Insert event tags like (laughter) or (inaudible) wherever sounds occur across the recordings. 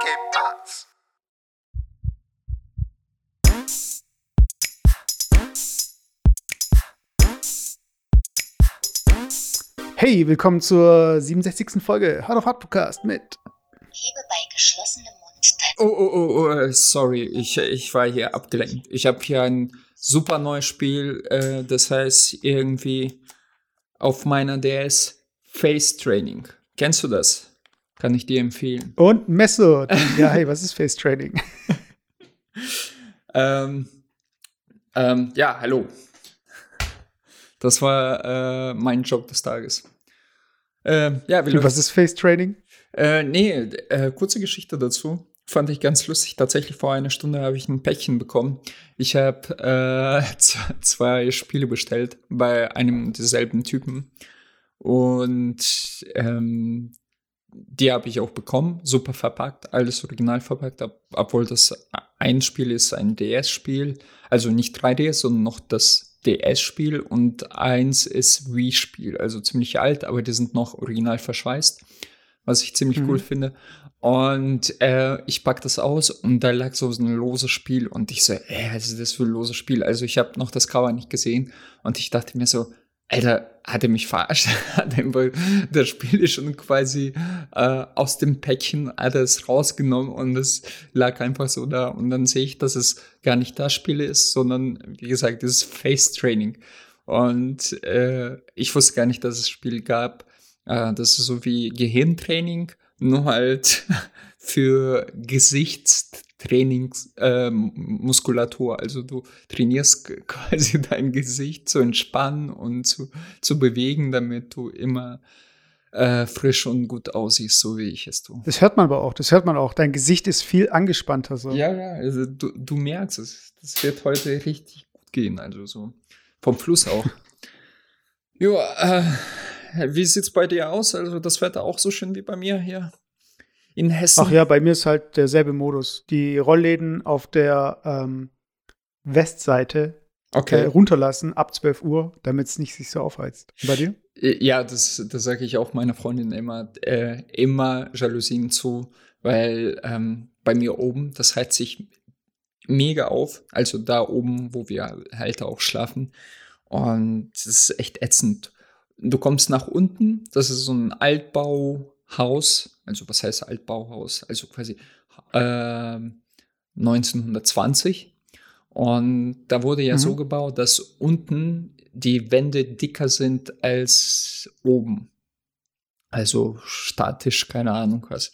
¿Qué pasa? Hey, willkommen zur 67. Folge Hard of Hard Podcast mit Lebe bei geschlossenem Mund. Oh, oh, oh, oh, sorry, ich, ich war hier abgelenkt. Ich habe hier ein super neues Spiel, äh, das heißt irgendwie auf meiner DS Face Training. Kennst du das? Kann ich dir empfehlen. und Messo. Ja, hey, was ist Face Training? (laughs) Ähm, ähm, ja, hallo. Das war äh, mein Job des Tages. Ähm, ja, wie Und was ist Face Training? Äh, nee, äh, kurze Geschichte dazu. Fand ich ganz lustig. Tatsächlich vor einer Stunde habe ich ein Päckchen bekommen. Ich habe äh, (laughs) zwei Spiele bestellt bei einem derselben Typen. Und ähm, die habe ich auch bekommen. Super verpackt, alles original verpackt. Ob, obwohl das ein Spiel ist, ein DS-Spiel. Also nicht 3DS, sondern noch das DS-Spiel. Und eins ist Wii-Spiel. Also ziemlich alt, aber die sind noch original verschweißt was ich ziemlich Mhm. cool finde. Und äh, ich pack das aus und da lag so ein loses Spiel und ich so, ey, was ist das für ein loses Spiel? Also ich habe noch das Cover nicht gesehen und ich dachte mir so, Alter, hat er mich verarscht? (laughs) er das Spiel ist schon quasi äh, aus dem Päckchen hat er es rausgenommen und es lag einfach so da und dann sehe ich, dass es gar nicht das Spiel ist, sondern wie gesagt, dieses Face Training. Und äh, ich wusste gar nicht, dass es das Spiel gab. Äh, das ist so wie Gehirntraining, nur halt (laughs) für Gesichtstrainings, äh. Also du trainierst (laughs) quasi dein Gesicht zu entspannen und zu, zu bewegen, damit du immer äh, frisch und gut aussiehst, so wie ich es tue. Das hört man aber auch. Das hört man auch. Dein Gesicht ist viel angespannter so. Ja, ja, also du, du merkst es. Das wird heute richtig gut gehen, also so vom Fluss auch. (laughs) ja, äh, wie sieht's bei dir aus? Also das Wetter auch so schön wie bei mir hier in Hessen? Ach ja, bei mir ist halt derselbe Modus. Die Rollläden auf der ähm, Westseite äh, Okay. runterlassen ab 12 Uhr, damit es nicht sich so aufheizt. Und bei dir? Ja, das, das sage ich auch meiner Freundin immer, äh, immer Jalousien zu, weil ähm, bei mir oben, das heizt sich mega auf, also da oben, wo wir halt auch schlafen. Und das ist echt ätzend. Du kommst nach unten, das ist so ein Altbauhaus, also was heißt Altbauhaus? Also quasi ähm, 1920. Und da wurde ja Mhm. so gebaut, dass unten die Wände dicker sind als oben. Also statisch, keine Ahnung was.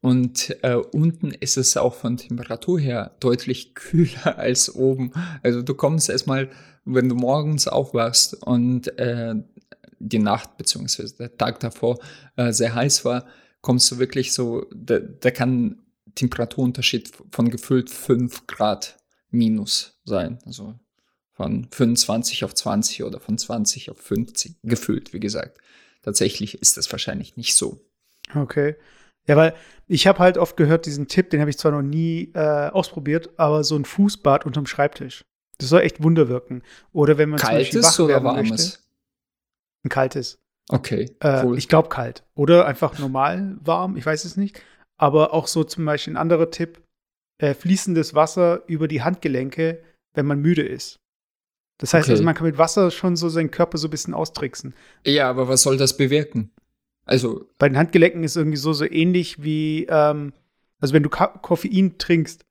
Und äh, unten ist es auch von Temperatur her deutlich (laughs) kühler als oben. Also du kommst erstmal, wenn du morgens aufwachst und äh, die Nacht beziehungsweise der Tag davor äh, sehr heiß war, kommst du wirklich so, da, da kann Temperaturunterschied von gefühlt 5 Grad minus sein. Also von 25 auf 20 oder von 20 auf 50 gefühlt, wie gesagt. Tatsächlich ist das wahrscheinlich nicht so. Okay. Ja, weil ich habe halt oft gehört, diesen Tipp, den habe ich zwar noch nie äh, ausprobiert, aber so ein Fußbad unterm Schreibtisch. Das soll echt Wunder wirken. Oder wenn man zum Beispiel Kaltes wach oder warmes? möchte. Ein kaltes. Okay, Äh, cool. Ich glaube kalt. Oder einfach normal warm, ich weiß es nicht. Aber auch so zum Beispiel ein anderer Tipp: äh, fließendes Wasser über die Handgelenke, wenn man müde ist. Das heißt Okay. also, man kann mit Wasser schon so seinen Körper so ein bisschen austricksen. ja, aber was soll das bewirken? Also, Bei den Handgelenken ist irgendwie so, so ähnlich wie, ähm, also wenn du Ka Koffein trinkst,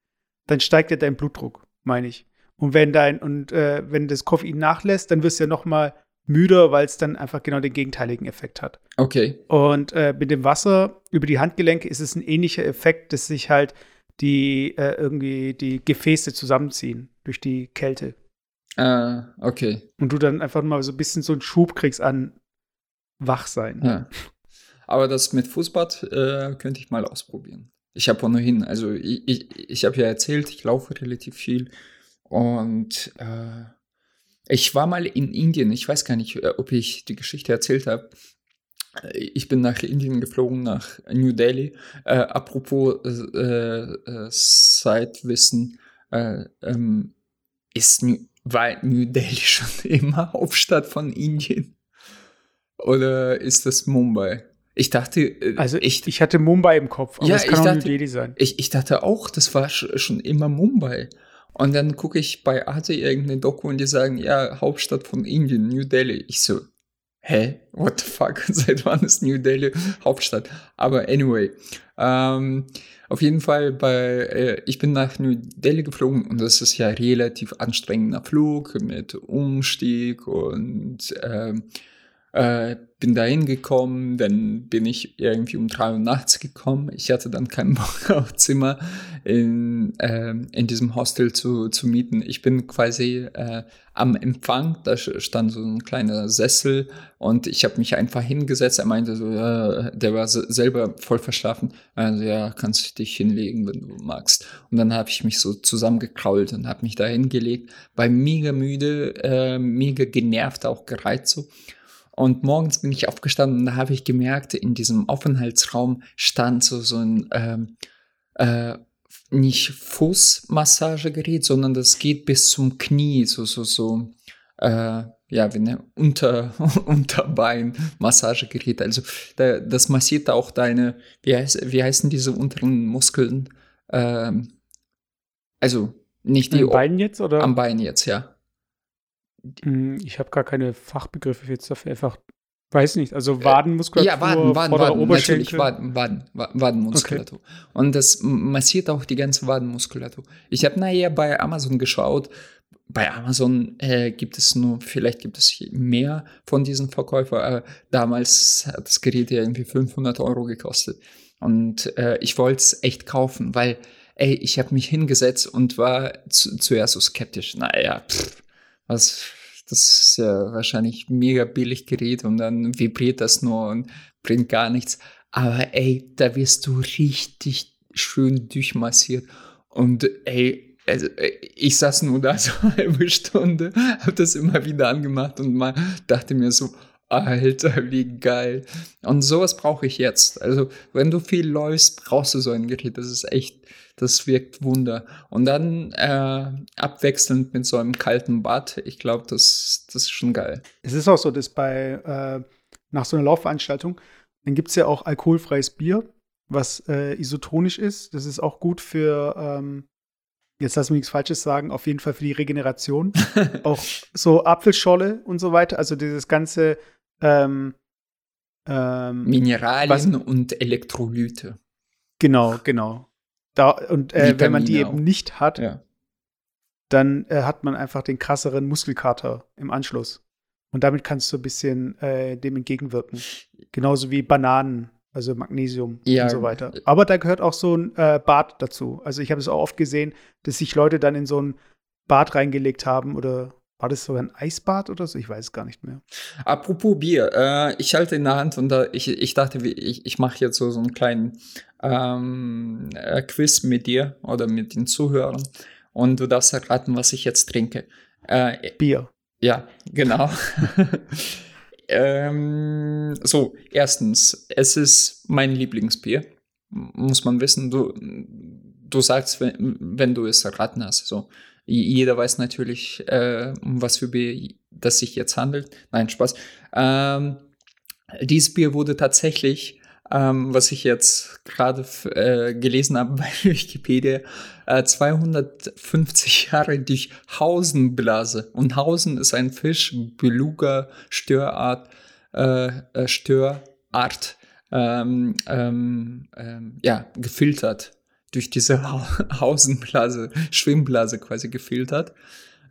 dann steigt ja dein Blutdruck, meine ich. Und wenn dein, und äh, wenn das Koffein nachlässt, dann wirst du ja noch mal müder, weil es dann einfach genau den gegenteiligen Effekt hat. okay. Und äh, mit dem Wasser über die Handgelenke ist es ein ähnlicher Effekt, dass sich halt die äh, irgendwie die Gefäße zusammenziehen durch die Kälte. Äh, okay. Und du dann einfach mal so ein bisschen so einen Schub kriegst an Wachsein. Ja. Aber das mit Fußbad äh, könnte ich mal ausprobieren. Ich habe ohnehin, also ich, ich, ich habe ja erzählt, ich laufe relativ viel und äh, ich war mal in Indien. Ich weiß gar nicht, äh, ob ich die Geschichte erzählt habe. Äh, Ich bin nach Indien geflogen, nach New Delhi. Äh, apropos äh, äh, Zeitwissen, äh, ähm, ist New, war New Delhi (laughs) schon immer Hauptstadt von Indien? Oder ist das Mumbai? Ich dachte, äh, Also ich, ich hatte Mumbai im Kopf, aber Ja, es kann ich auch New dachte- Delhi sein. Ich, ich dachte auch, das war sch- schon immer Mumbai. Und dann gucke ich bei Arte irgendeine Doku und die sagen, ja, Hauptstadt von Indien, New Delhi. Ich so, hä? What the fuck? (laughs) Seit wann ist New Delhi Hauptstadt? Aber anyway, ähm, auf jeden Fall bei, äh, ich bin nach New Delhi geflogen und das ist ja relativ anstrengender Flug mit Umstieg und ähm, äh, bin da hingekommen, dann bin ich irgendwie um drei Uhr nachts gekommen. Ich hatte dann (laughs) auf Zimmer in, ähm, in diesem Hostel zu, zu mieten. Ich bin quasi äh, am Empfang, da stand so ein kleiner Sessel und ich habe mich einfach hingesetzt. Er meinte so, äh, der war se- selber voll verschlafen. Also ja, kannst dich hinlegen, wenn du magst. Und dann habe ich mich so zusammengekrault und habe mich da hingelegt, war mega müde, äh, mega genervt, auch gereizt so. Und morgens bin ich aufgestanden und da habe ich gemerkt, in diesem Aufenthaltsraum stand so, so ein ähm, äh, nicht Fußmassagegerät, sondern das geht bis zum Knie, so, so, so, äh, ja, wie eine Unter (laughs) Unterbein-Massagegerät. Also da, das massiert auch deine, wie, heißt, wie heißen diese unteren Muskeln? Ähm, also nicht die den Beinen jetzt oder? am Bein jetzt, ja. Hm, Ich habe gar keine Fachbegriffe jetzt dafür. Einfach, weiß nicht. Also Wadenmuskulatur, Ja, Waden, Waden, Waden, natürlich. Waden, Waden, Wa- Wadenmuskulatur. Und das massiert auch die ganze Wadenmuskulatur. Ich habe nachher bei Amazon geschaut. Bei Amazon äh, gibt es nur, vielleicht gibt es mehr von diesen Verkäufern. aber damals hat das Gerät ja irgendwie 500 Euro gekostet. Und äh, ich wollte es echt kaufen, weil, ey, ich habe mich hingesetzt und war zu, zuerst so skeptisch. Naja, pff, was, das ist ja wahrscheinlich mega billig Gerät und dann vibriert das nur und bringt gar nichts. Aber ey, da wirst du richtig schön durchmassiert. Und ey, also, ich saß nur da (laughs) so eine halbe Stunde, hab das immer wieder angemacht und mal dachte mir so, Alter, wie geil. Und sowas brauche ich jetzt. Also, wenn du viel läufst, brauchst du so ein Gerät. Das ist echt, das wirkt Wunder. Und dann äh, abwechselnd mit so einem kalten Bad. Ich glaube, das, das ist schon geil. Es ist auch so, dass bei äh, nach so einer Laufveranstaltung, dann gibt es ja auch alkoholfreies Bier, was äh, isotonisch ist. Das ist auch gut für, ähm, jetzt lass mich nichts Falsches sagen, auf jeden Fall für die Regeneration. (laughs) auch so Apfelscholle und so weiter. Also dieses ganze ähm, ähm, Mineralien und Elektrolyte. Genau, genau. Da, und äh, wenn man die eben auch. nicht hat, Ja. dann äh, hat man einfach den krasseren Muskelkater im Anschluss. Und damit kannst du ein bisschen äh, dem entgegenwirken. Genauso wie Bananen, also Magnesium Ja. und so weiter. Aber da gehört auch so ein äh, Bad dazu. Also ich habe es auch oft gesehen, dass sich Leute dann in so ein Bad reingelegt haben oder war das sogar ein Eisbad oder so? Ich weiß es gar nicht mehr. Apropos Bier, äh, ich halte in der Hand und da, ich, ich dachte, ich, ich mache jetzt so, so einen kleinen ähm, äh, Quiz mit dir oder mit den Zuhörern und du darfst erraten, was ich jetzt trinke. Äh, Bier. ja, genau. (laughs) ähm, so, erstens, es ist mein Lieblingsbier. Muss man wissen, du, du sagst, wenn, wenn du es erraten hast. So. Jeder weiß natürlich, äh, um was für Bier das sich jetzt handelt. Nein, Spaß. Ähm, dieses Bier wurde tatsächlich, ähm, was ich jetzt gerade äh, gelesen habe (laughs) bei Wikipedia, äh, 250 Jahre durch Hausenblase. Und Hausen ist ein Fisch, Beluga, Störart, äh, äh, Störart, ähm, ähm, ähm, ja, gefiltert. Durch diese (laughs) Ha- Hausenblase, Schwimmblase quasi gefiltert.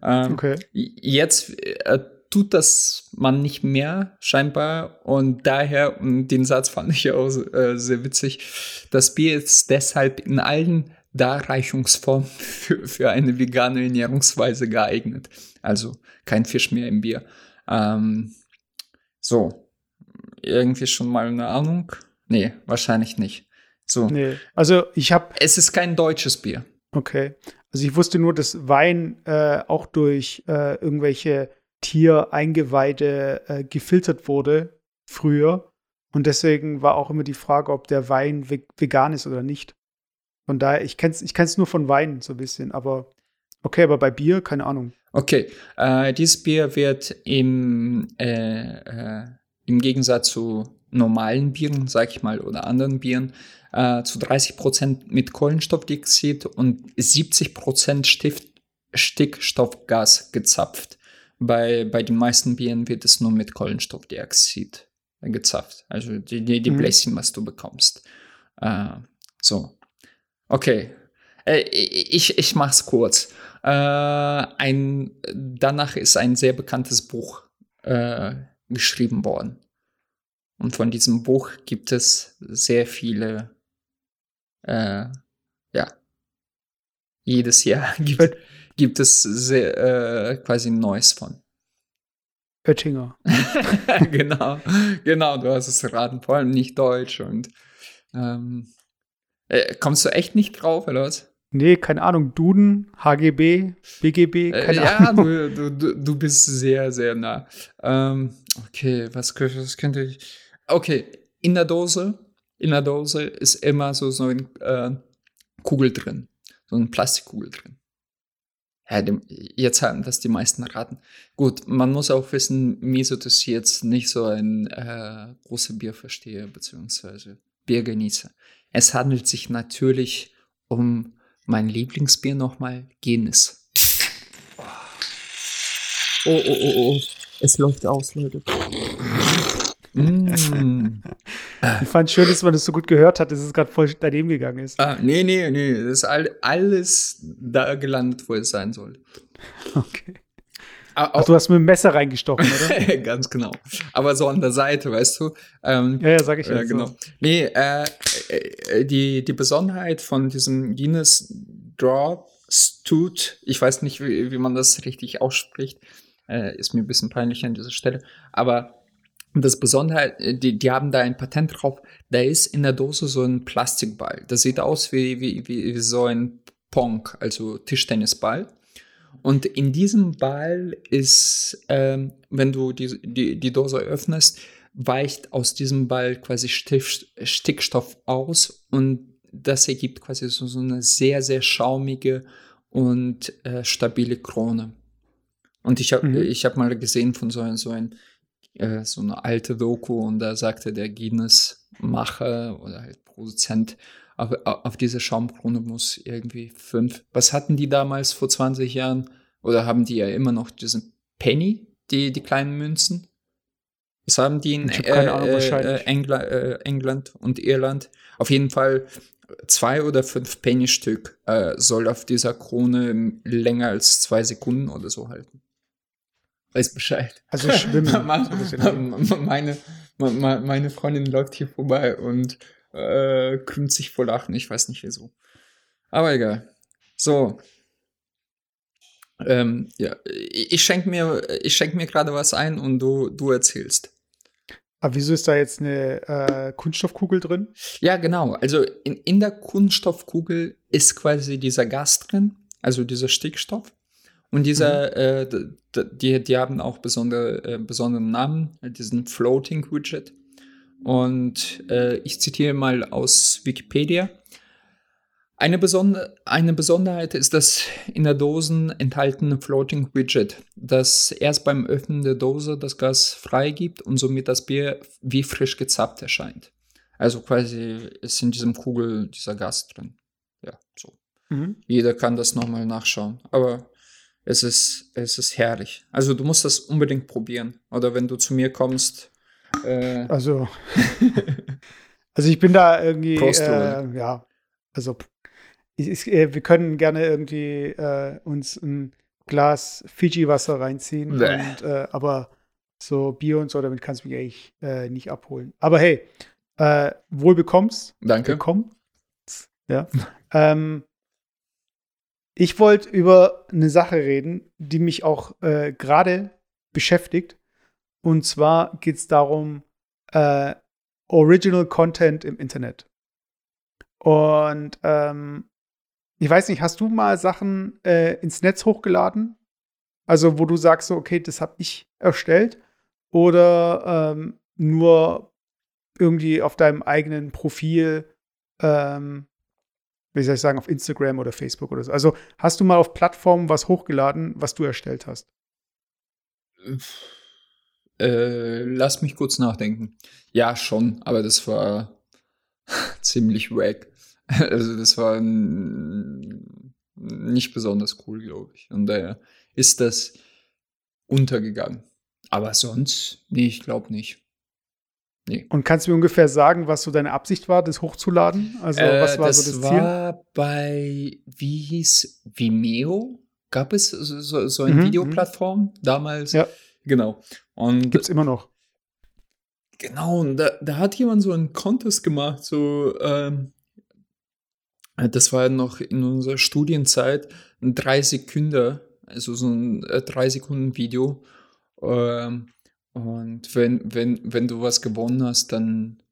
Ähm, Okay. Jetzt äh, tut das man nicht mehr, scheinbar. Und daher, und den Satz fand ich auch äh, sehr witzig, das Bier ist deshalb in allen Darreichungsformen (laughs) für, für eine vegane Ernährungsweise geeignet. Also kein Fisch mehr im Bier. Ähm, so, irgendwie schon mal eine Ahnung? Nee, wahrscheinlich nicht. So, Nee. Also ich habe es ist kein deutsches Bier. Okay. Also ich wusste nur, dass Wein äh, auch durch äh, irgendwelche Tiereingeweide äh, gefiltert wurde früher. Und deswegen war auch immer die Frage, ob der Wein ve vegan ist oder nicht. Von daher, ich kenne es ich kenn's nur von Wein so ein bisschen, aber okay, aber bei Bier, keine Ahnung. Okay, äh, dieses Bier wird im, äh, äh, im Gegensatz zu normalen Bieren, sag ich mal, oder anderen Bieren, äh, zu 30 Prozent mit Kohlenstoffdioxid und 70 Prozent Stickstoffgas gezapft. Bei, bei den meisten Bieren wird es nur mit Kohlenstoffdioxid gezapft. Also die, die, die Mhm. Bläschen, was du bekommst. Äh, so. Okay. Äh, ich, ich mach's kurz. Äh, ein, danach ist ein sehr bekanntes Buch äh, geschrieben worden. Und von diesem Buch gibt es sehr viele, äh, ja, jedes Jahr (laughs) gibt, gibt es sehr, äh, quasi ein neues von. Oettinger. (laughs) genau, genau, du hast es erraten, vor allem nicht Deutsch und ähm, äh, kommst du echt nicht drauf, oder was? Nee, keine Ahnung. Duden, HGB, BGB, Äh, keine ja, Ahnung. du, du, du, du bist sehr, sehr nah. Ähm, okay, was, was könnte ich. Okay, in der Dose, in der Dose ist immer so, so eine äh, Kugel drin. So eine Plastikkugel drin. Ja, dem, jetzt haben das die meisten raten. Gut, man muss auch wissen, Miso, ich jetzt nicht so ein äh, großer Bierversteher beziehungsweise Biergenießer. Es handelt sich natürlich um mein Lieblingsbier nochmal, Guinness. Oh, oh, oh, oh. Es läuft aus, Leute. Mm. Ich fand schön, dass man das so gut gehört hat, dass es gerade voll daneben gegangen ist. Ah, nee, nee, nee. Das ist all, alles da gelandet, wo es sein soll. Okay. Ah, Ach, du hast mit dem Messer reingestochen, oder? (laughs) Ganz genau. Aber so an der Seite, weißt du? Ähm, Ja, ja, sag ich ja, jetzt. genau. So. Nee, äh, äh, die, die Besonderheit von diesem Guinness Draw Stute, ich weiß nicht, wie, wie man das richtig ausspricht, äh, ist mir ein bisschen peinlich an dieser Stelle, aber das Besondere, äh, die, die haben da ein Patent drauf, da ist in der Dose so ein Plastikball. Das sieht aus wie, wie, wie, wie so ein Pong, also Tischtennisball. Und in diesem Ball ist, ähm, wenn du die, die, die Dose öffnest, weicht aus diesem Ball quasi Stift, Stickstoff aus und das ergibt quasi so, so eine sehr, sehr schaumige und äh, stabile Krone. Und ich habe Mhm. ich hab mal gesehen von so, ein, so, ein, äh, so eine alte Doku und da sagte der Guinness-Macher oder halt Produzent, auf, auf diese Schaumkrone muss irgendwie fünf. Was hatten die damals vor 20 Jahren? Oder haben die ja immer noch diesen Penny, die, die kleinen Münzen? Was haben die in äh, wahrscheinlich. äh, Engla äh, England und Irland? Auf jeden Fall zwei oder fünf Penny-Stück äh, soll auf dieser Krone länger als zwei Sekunden oder so halten. Weiß Bescheid. Also schwimmen. Ma- so ein bisschen. meine, ma- meine Freundin läuft hier vorbei und äh, krümmt sich vor Lachen. Ich weiß nicht wieso. Aber egal. So. Ähm, ja, ich ich schenke mir, ich schenk mir gerade was ein und du, du erzählst. Aber wieso ist da jetzt eine äh, Kunststoffkugel drin? Ja, genau. Also in, in der Kunststoffkugel ist quasi dieser Gas drin, also dieser Stickstoff. Und dieser, äh, d- d- die, die haben auch besondere, äh, besonderen Namen, äh, diesen Floating Widget. Und äh, ich zitiere mal aus Wikipedia. Eine, Besonder eine Besonderheit ist das in der Dosen enthaltene Floating Widget, das erst beim Öffnen der Dose das Gas freigibt und somit das Bier wie frisch gezapft erscheint. Also quasi ist in diesem Kugel dieser Gas drin. Ja, so. Mhm. Jeder kann das nochmal nachschauen. Aber es ist, es ist herrlich. Also du musst das unbedingt probieren. Oder wenn du zu mir kommst. Äh, Also, (laughs) also ich bin da irgendwie, Prost, äh, ja, also ich, ich, äh, wir können gerne irgendwie äh, uns ein Glas Fiji-Wasser reinziehen, und, äh, aber so Bier und so, damit kannst du mich eigentlich äh, nicht abholen. Aber hey, wohl bekommst, danke. bekommen. Ja. ähm, ich wollte über eine Sache reden, die mich auch äh, gerade beschäftigt. Und zwar geht es darum, äh, Original Content im Internet. Und ähm, ich weiß nicht, hast du mal Sachen äh, ins Netz hochgeladen? Also, wo du sagst, so, okay, das habe ich erstellt. Oder ähm, nur irgendwie auf deinem eigenen Profil, ähm, wie soll ich sagen, auf Instagram oder Facebook oder so. Also, hast du mal auf Plattformen was hochgeladen, was du erstellt hast? Äh, lass mich kurz nachdenken. Ja, schon, aber das war (laughs) ziemlich wack. (laughs) Also das war nicht besonders cool, glaube ich. Und daher ist das untergegangen. Aber sonst, nee, ich glaube nicht. Und kannst du mir ungefähr sagen, was so deine Absicht war, das hochzuladen? Also, was war Äh, das so das Ziel? war bei, wie hieß Vimeo? Gab es so, so, eine Mhm, Videoplattform damals? Ja. Genau. Und Gibt's immer noch. Genau, und da, da hat jemand so einen Contest gemacht, so, ähm, das war noch in unserer Studienzeit, ein 3 Sekunden, also so ein 3 Sekunden Video. Ähm, und wenn, wenn, wenn du was gewonnen hast, dann,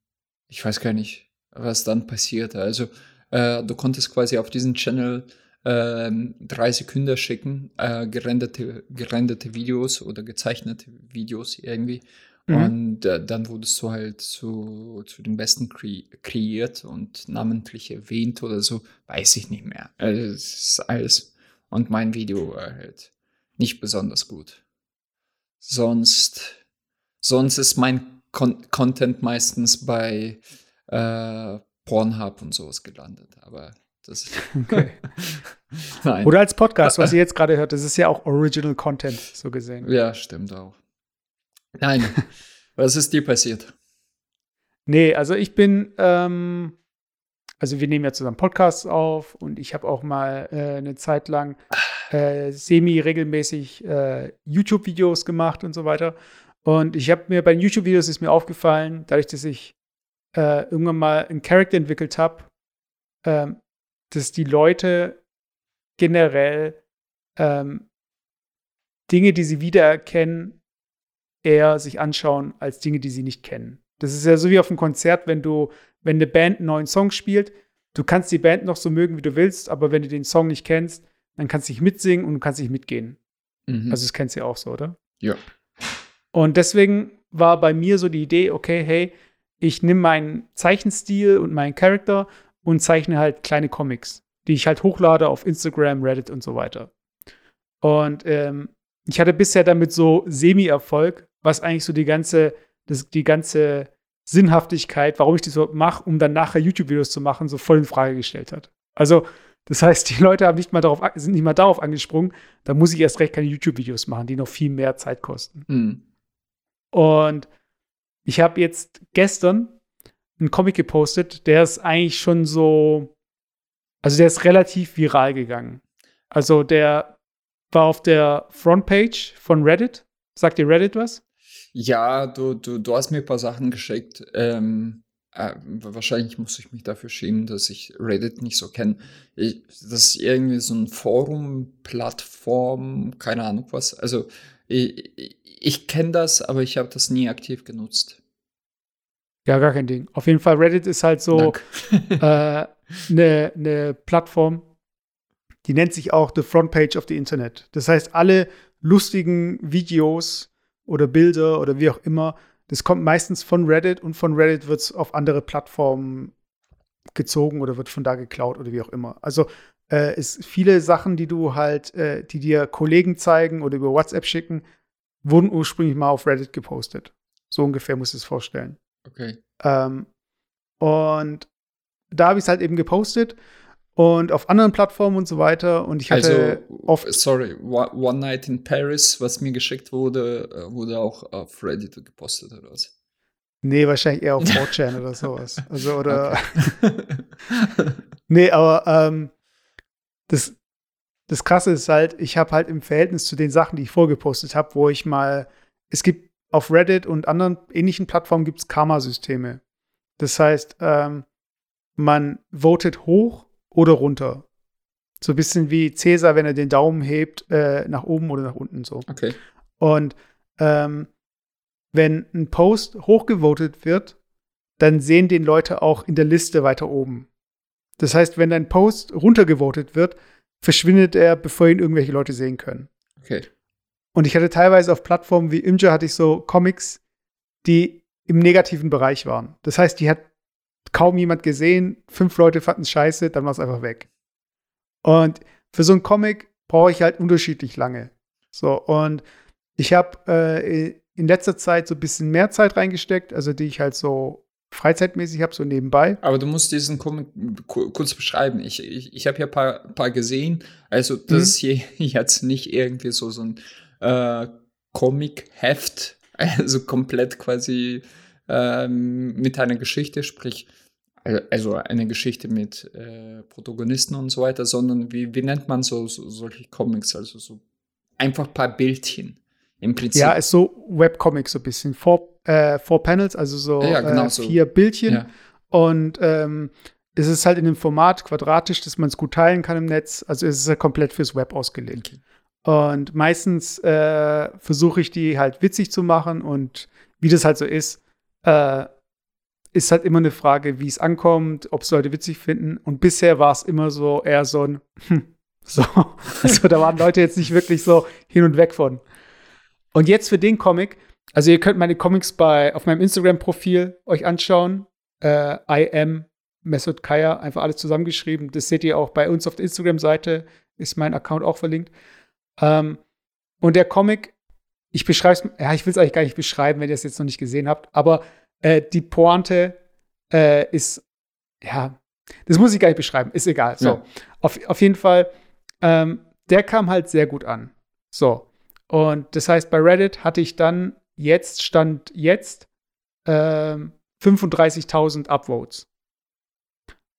ich weiß gar nicht, was dann passiert. Also, äh, du konntest quasi auf diesen Channel ähm, drei Sekunden schicken, äh, gerenderte, gerenderte Videos oder gezeichnete Videos irgendwie. Mhm. Und äh, dann wurdest du halt zu, zu den Besten kre kreiert und namentlich erwähnt oder so, weiß ich nicht mehr. Also, es ist alles. Und mein Video war halt nicht besonders gut. Sonst, sonst ist mein Con Content meistens bei äh, Pornhub und sowas gelandet. Aber das (laughs) Okay. (laughs) Nein. Oder als Podcast, was ihr jetzt gerade hört, das ist ja auch Original Content, so gesehen. ja, stimmt auch. Nein. (laughs) Was ist dir passiert? Nee, also ich bin, ähm, also wir nehmen ja zusammen Podcasts auf und ich habe auch mal äh, eine Zeit lang äh, semi-regelmäßig äh, YouTube-Videos gemacht und so weiter. Und ich habe mir bei den YouTube-Videos ist mir aufgefallen, dadurch, dass ich äh, irgendwann mal einen Charakter entwickelt habe, ähm, dass die Leute generell ähm, Dinge, die sie wiedererkennen, eher sich anschauen als Dinge, die sie nicht kennen. Das ist ja so wie auf einem Konzert, wenn du, wenn eine Band einen neuen Song spielt, du kannst die Band noch so mögen, wie du willst, aber wenn du den Song nicht kennst, dann kannst du nicht mitsingen und du kannst nicht mitgehen. Mhm. Also das kennst du ja auch so, oder? ja. Und deswegen war bei mir so die Idee, okay, hey, ich nehme meinen Zeichenstil und meinen Charakter und zeichne halt kleine Comics, die ich halt hochlade auf Instagram, Reddit und so weiter. Und ähm, ich hatte bisher damit so Semi-Erfolg, was eigentlich so die ganze, das, die ganze Sinnhaftigkeit, warum ich das so mache, um dann nachher YouTube-Videos zu machen, so voll in Frage gestellt hat. Also, das heißt, die Leute haben nicht mal darauf, sind nicht mal darauf angesprungen, da muss ich erst recht keine YouTube-Videos machen, die noch viel mehr Zeit kosten. Mhm. Und ich habe jetzt gestern einen Comic gepostet, der ist eigentlich schon so, also der ist relativ viral gegangen. Also der war auf der Frontpage von Reddit. Sagt dir Reddit was? Ja, du, du, du hast mir ein paar Sachen geschickt. Ähm, äh, wahrscheinlich muss ich mich dafür schämen, dass ich Reddit nicht so kenne. Das ist irgendwie so ein Forum, Plattform, keine Ahnung was. Also ich, ich, kenne das, aber ich habe das nie aktiv genutzt. Ja, gar kein Ding. Auf jeden Fall, Reddit ist halt so eine ne, ne Plattform, die nennt sich auch The Front Page of the Internet. Das heißt, alle lustigen Videos oder Bilder oder wie auch immer, das kommt meistens von Reddit und von Reddit wird es auf andere Plattformen gezogen oder wird von da geklaut oder wie auch immer. Also äh, ist viele Sachen, die du halt, äh, die dir Kollegen zeigen oder über WhatsApp schicken, wurden ursprünglich mal auf Reddit gepostet. So ungefähr musst du es vorstellen. Okay. Ähm, und da habe ich es halt eben gepostet und auf anderen Plattformen und so weiter. Und ich hatte Also, oft. sorry, One Night in Paris, was mir geschickt wurde, äh, wurde auch auf Reddit gepostet oder was? Nee, wahrscheinlich eher auf (laughs) 4chan oder sowas. Also, oder. (laughs) (laughs) Nee, aber ähm, das, das Krasse ist halt, ich habe halt im Verhältnis zu den Sachen, die ich vorgepostet habe, wo ich mal, es gibt auf Reddit und anderen ähnlichen Plattformen gibt es Karma-Systeme. Das heißt, ähm, man votet hoch oder runter. So ein bisschen wie Cäsar, wenn er den Daumen hebt, äh, nach oben oder nach unten so. okay. Und ähm, wenn ein Post hochgevotet wird, dann sehen den Leute auch in der Liste weiter oben. Das heißt, wenn dein Post runtergevotet wird, verschwindet er, bevor ihn irgendwelche Leute sehen können. Okay. Und ich hatte teilweise auf Plattformen wie Imgur hatte ich so Comics, die im negativen Bereich waren. Das heißt, die hat kaum jemand gesehen, fünf Leute fanden es scheiße, dann war es einfach weg. Und für so einen Comic brauche ich halt unterschiedlich lange. So, und ich habe äh, in letzter Zeit so ein bisschen mehr Zeit reingesteckt, also die ich halt so freizeitmäßig habe, so nebenbei. Aber du musst diesen Comic ku- kurz beschreiben. Ich, ich, ich habe hier ein paar, paar gesehen. Also, das Mhm. ist hier (laughs) jetzt nicht irgendwie so, so ein äh, Comic-Heft, (laughs) also komplett quasi ähm, mit einer Geschichte, sprich, äh, also eine Geschichte mit äh, Protagonisten und so weiter, sondern wie, wie nennt man so, so solche Comics? Also so einfach ein paar Bildchen im Prinzip. Ja, ist so Webcomic so ein bisschen. Four, äh, four Panels, also so, Ja, genau äh, so. vier Bildchen. Ja. Und ähm, es ist halt in dem Format quadratisch, dass man es gut teilen kann im Netz. Also es ist ja komplett fürs Web ausgelegt. Okay. Und meistens äh, versuche ich die halt witzig zu machen und wie das halt so ist, äh, ist halt immer eine Frage, wie es ankommt, ob es Leute witzig finden. Und bisher war es immer so eher so ein hm, so. (laughs) Also da waren Leute jetzt nicht wirklich so hin und weg von. Und jetzt für den Comic, also ihr könnt meine Comics bei auf meinem Instagram-Profil euch anschauen. Äh, I am Mesut Kaya, einfach alles zusammengeschrieben. Das seht ihr auch bei uns auf der Instagram-Seite, ist mein Account auch verlinkt. Ähm, und der Comic, ich beschreibe es, ja, ich will es eigentlich gar nicht beschreiben, wenn ihr es jetzt noch nicht gesehen habt, aber äh, die Pointe äh, ist, ja, das muss ich gar nicht beschreiben, ist egal. So, Ja. auf, auf jeden Fall, ähm, der kam halt sehr gut an. So, und das heißt, bei Reddit hatte ich dann jetzt, stand jetzt, ähm, 35.000 Upvotes.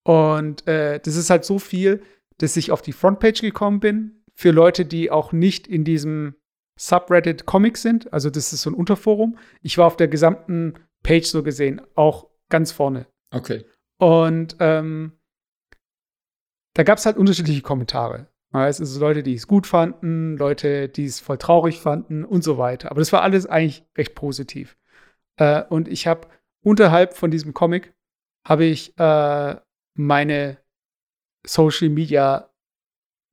Und äh, das ist halt so viel, dass ich auf die Frontpage gekommen bin für Leute, die auch nicht in diesem Subreddit Comics sind. Also das ist so ein Unterforum. Ich war auf der gesamten Page so gesehen auch ganz vorne. Okay. Und ähm, da gab es halt unterschiedliche Kommentare. Es ist Leute, die es gut fanden, Leute, die es voll traurig fanden und so weiter. Aber das war alles eigentlich recht positiv. Äh, und ich habe unterhalb von diesem Comic habe ich äh, meine Social Media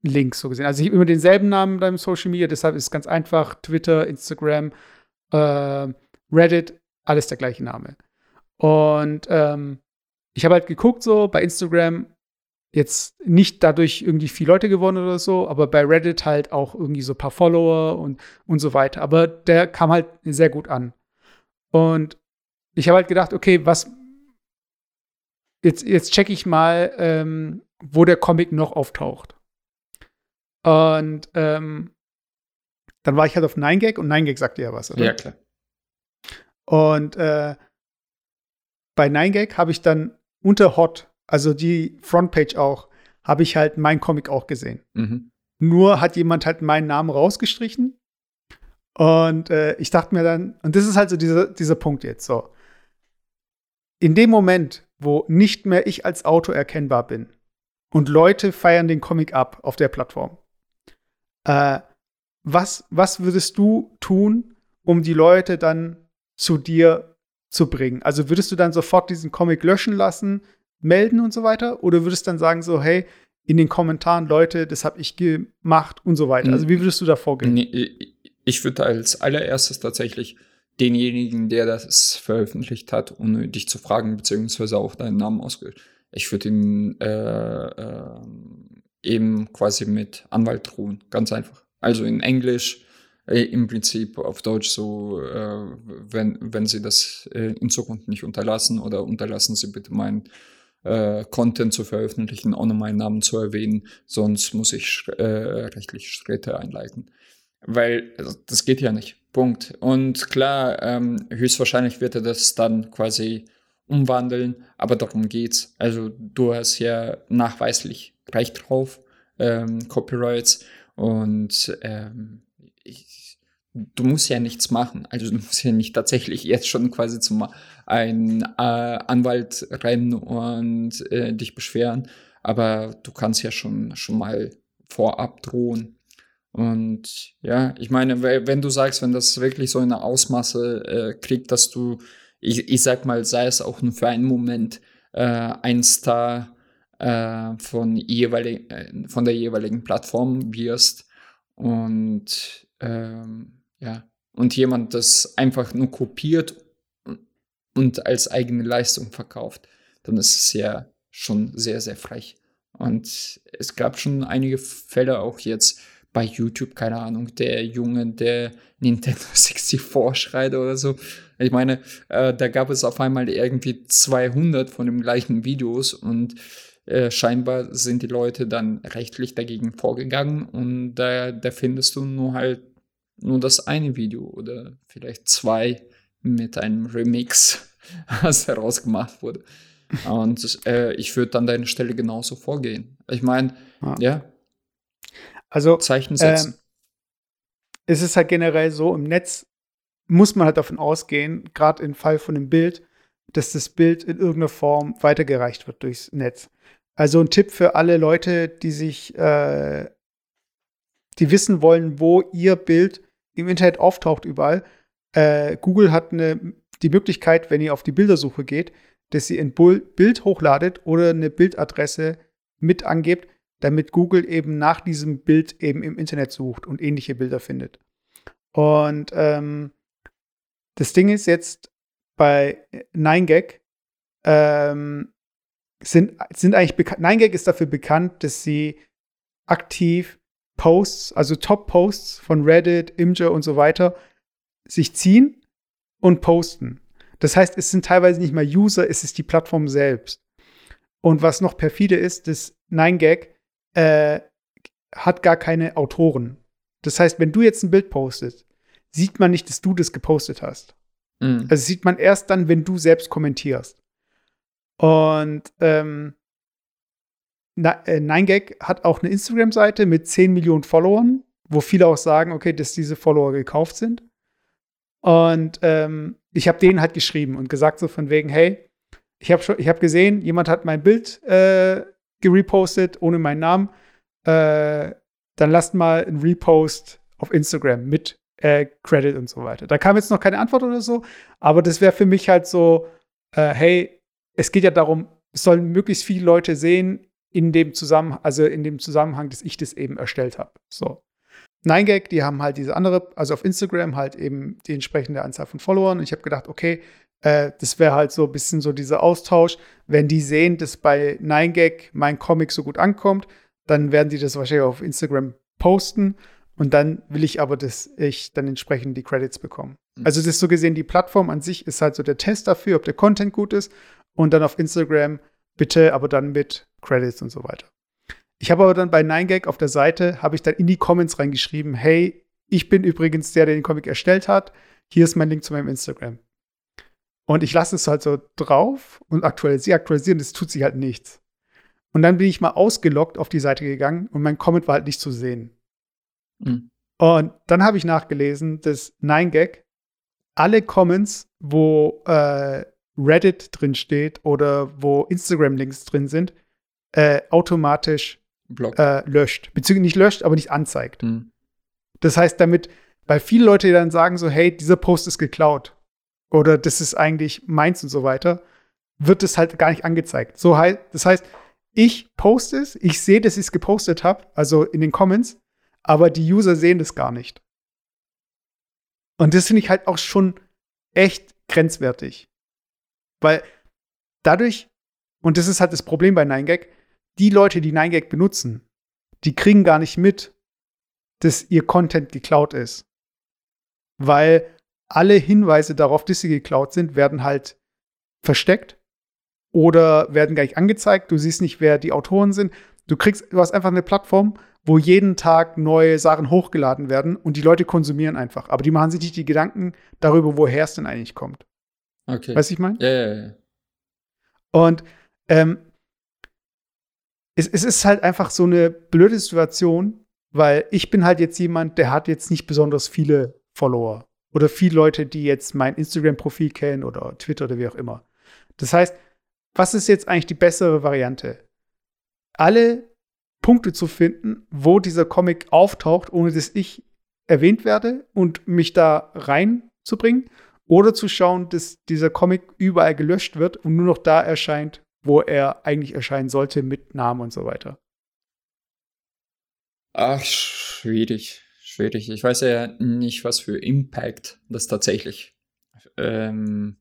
Links so gesehen. Also ich habe immer denselben Namen beim Social Media, deshalb ist es ganz einfach. Twitter, Instagram, äh, Reddit, alles der gleiche Name. Und ähm, ich habe halt geguckt, so bei Instagram, jetzt nicht dadurch irgendwie viele Leute gewonnen oder so, aber bei Reddit halt auch irgendwie so ein paar Follower und, und so weiter. Aber der kam halt sehr gut an. Und ich habe halt gedacht, okay, was. Jetzt, jetzt checke ich mal, ähm, wo der Comic noch auftaucht. Und ähm, dann war ich halt auf 9gag und 9gag sagte ja was, oder? Ja, klar. Und äh, bei 9gag habe ich dann unter Hot, also die Frontpage auch, habe ich halt mein Comic auch gesehen. Mhm. Nur hat jemand halt meinen Namen rausgestrichen. Und äh, ich dachte mir dann, und das ist halt so dieser, dieser Punkt jetzt so. In dem Moment, wo nicht mehr ich als Autor erkennbar bin und Leute feiern den Comic ab auf der Plattform, äh, was, was würdest du tun, um die Leute dann zu dir zu bringen? Also würdest du dann sofort diesen Comic löschen lassen, melden und so weiter? Oder würdest du dann sagen so, hey, in den Kommentaren, Leute, das habe ich gemacht und so weiter? Also wie würdest du da vorgehen? Ich- würde als allererstes tatsächlich denjenigen, der das veröffentlicht hat, ohne dich zu fragen, beziehungsweise auch deinen Namen ausge... Ich würde ihn äh, äh, eben quasi mit Anwalt drohen, ganz einfach. Also in Englisch, äh, im Prinzip auf Deutsch so, äh, wenn, wenn sie das äh, in Zukunft nicht unterlassen oder unterlassen sie bitte meinen äh, Content zu veröffentlichen, ohne meinen Namen zu erwähnen, sonst muss ich äh, rechtliche Schritte einleiten. Weil also, das geht ja nicht. Punkt. Und klar, ähm, höchstwahrscheinlich wird er das dann quasi umwandeln, aber darum geht's. Also du hast ja nachweislich Recht drauf, ähm, Copyrights und ähm, ich, du musst ja nichts machen. Also du musst ja nicht tatsächlich jetzt schon quasi zum ein äh, Anwalt rennen und äh, dich beschweren, aber du kannst ja schon schon mal vorab drohen. Und ja, ich meine, we- wenn du sagst, wenn das wirklich so eine Ausmaße äh, kriegt, dass du, ich, ich sag mal, sei es auch nur für einen Moment, äh, ein Star äh, von, jeweilig, äh, von der jeweiligen Plattform wirst und ähm, ja, und jemand das einfach nur kopiert und als eigene Leistung verkauft, dann ist es ja schon sehr, sehr frech. Und es gab schon einige Fälle auch jetzt bei YouTube, keine Ahnung, der Junge, der (laughs) Nintendo 64 schreit oder so. Ich meine, äh, da gab es auf einmal irgendwie 200 von den gleichen Videos und äh, scheinbar sind die Leute dann rechtlich dagegen vorgegangen und da, da findest du nur halt nur das eine Video oder vielleicht zwei mit einem Remix, (laughs) was herausgemacht wurde. Und äh, ich würde an deiner Stelle genauso vorgehen. Ich meine, ja. ja. Also Zeichen setzen. Ähm, es ist halt generell so, im Netz muss man halt davon ausgehen, gerade im Fall von einem Bild, dass das Bild in irgendeiner Form weitergereicht wird durchs Netz. Also ein Tipp für alle Leute, die sich, äh, die wissen wollen, wo ihr Bild im Internet auftaucht überall. Äh, Google hat eine, die Möglichkeit, wenn ihr auf die Bildersuche geht, dass ihr ein Bild hochladet oder eine Bildadresse mit angebt, damit Google eben nach diesem Bild eben im Internet sucht und ähnliche Bilder findet. Und ähm, das Ding ist jetzt bei 9gag ähm, sind, sind eigentlich bekannt. 9gag ist dafür bekannt, dass sie aktiv Posts, also Top-Posts von Reddit, Imgur und so weiter, sich ziehen und posten. Das heißt, es sind teilweise nicht mal User, es ist die Plattform selbst. Und was noch perfide ist, das 9gag äh, hat gar keine Autoren. Das heißt, wenn du jetzt ein Bild postest, sieht man nicht, dass du das gepostet hast. Mhm. Also sieht man erst dann, wenn du selbst kommentierst. Und ähm, 9gag äh, hat auch eine Instagram-Seite mit 10 Millionen Followern, wo viele auch sagen, okay, dass diese Follower gekauft sind. Und ähm, ich habe denen halt geschrieben und gesagt so von wegen, hey, ich habe ich habe gesehen, jemand hat mein Bild äh, gerepostet ohne meinen Namen. Äh, dann lasst mal ein Repost auf Instagram mit äh, Credit und so weiter. Da kam jetzt noch keine Antwort oder so, aber das wäre für mich halt so, äh, hey, es geht ja darum, es sollen möglichst viele Leute sehen in dem Zusammenhang, also in dem Zusammenhang, dass ich das eben erstellt habe. So. 9gag, die haben halt diese andere, also auf Instagram halt eben die entsprechende Anzahl von Followern. Und ich habe gedacht, okay, äh, das wäre halt so ein bisschen so dieser Austausch. Wenn die sehen, dass bei 9gag mein Comic so gut ankommt, dann werden die das wahrscheinlich auf Instagram posten. Und dann will ich aber, dass ich dann entsprechend die Credits bekomme. Mhm. Also das ist so gesehen, die Plattform an sich ist halt so der Test dafür, ob der Content gut ist. Und dann auf Instagram bitte, aber dann mit Credits und so weiter. Ich habe aber dann bei 9gag auf der Seite, habe ich dann in die Comments reingeschrieben, hey, ich bin übrigens der, der den Comic erstellt hat. Hier ist mein Link zu meinem Instagram. Und ich lasse es halt so drauf und aktualisiere, aktualisieren, das tut sich halt nichts. Und dann bin ich mal ausgeloggt auf die Seite gegangen und mein Comment war halt nicht zu sehen. Mhm. Und dann habe ich nachgelesen, dass 9gag alle Comments, wo äh, Reddit drin steht oder wo Instagram-Links drin sind, äh, automatisch äh, löscht. Beziehungsweise nicht löscht, aber nicht anzeigt. Mhm. Das heißt, damit, weil viele Leute dann sagen so, hey, dieser Post ist geklaut oder das ist eigentlich meins und so weiter, wird es halt gar nicht angezeigt. So heißt, das heißt, ich poste es, ich sehe, dass ich es gepostet habe, also in den Comments, aber die User sehen das gar nicht. Und das finde ich halt auch schon echt grenzwertig. Weil dadurch, und das ist halt das Problem bei 9gag, die Leute, die 9gag benutzen, die kriegen gar nicht mit, dass ihr Content geklaut ist. Weil alle Hinweise darauf, dass sie geklaut sind, werden halt versteckt oder werden gar nicht angezeigt. Du siehst nicht, wer die Autoren sind. Du kriegst, du hast einfach eine Plattform, wo jeden Tag neue Sachen hochgeladen werden und die Leute konsumieren einfach. Aber die machen sich nicht die Gedanken darüber, woher es denn eigentlich kommt. Okay. Weißt du, ich meine? Ja, ja, ja. Und ähm, es, es ist halt einfach so eine blöde Situation, weil ich bin halt jetzt jemand, der hat jetzt nicht besonders viele Follower oder viele Leute, die jetzt mein Instagram-Profil kennen oder Twitter oder wie auch immer. Das heißt, was ist jetzt eigentlich die bessere Variante? Alle Punkte zu finden, wo dieser Comic auftaucht, ohne dass ich erwähnt werde und mich da reinzubringen oder zu schauen, dass dieser Comic überall gelöscht wird und nur noch da erscheint, wo er eigentlich erscheinen sollte, mit Namen und so weiter. Ach, schwierig, schwierig. Ich weiß ja nicht, was für Impact das tatsächlich ähm,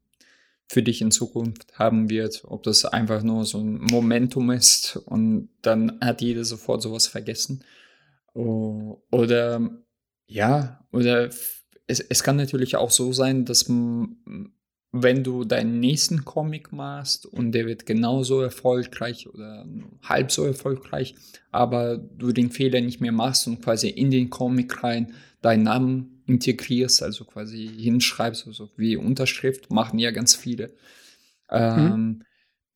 für dich in Zukunft haben wird. Ob das einfach nur so ein Momentum ist und dann hat jeder sofort sowas vergessen. Oder ja, oder es, es kann natürlich auch so sein, dass wenn du deinen nächsten Comic machst und der wird genauso erfolgreich oder halb so erfolgreich, aber du den Fehler nicht mehr machst und quasi in den Comic rein deinen Namen integrierst, also quasi hinschreibst, also wie Unterschrift, machen ja ganz viele, ähm,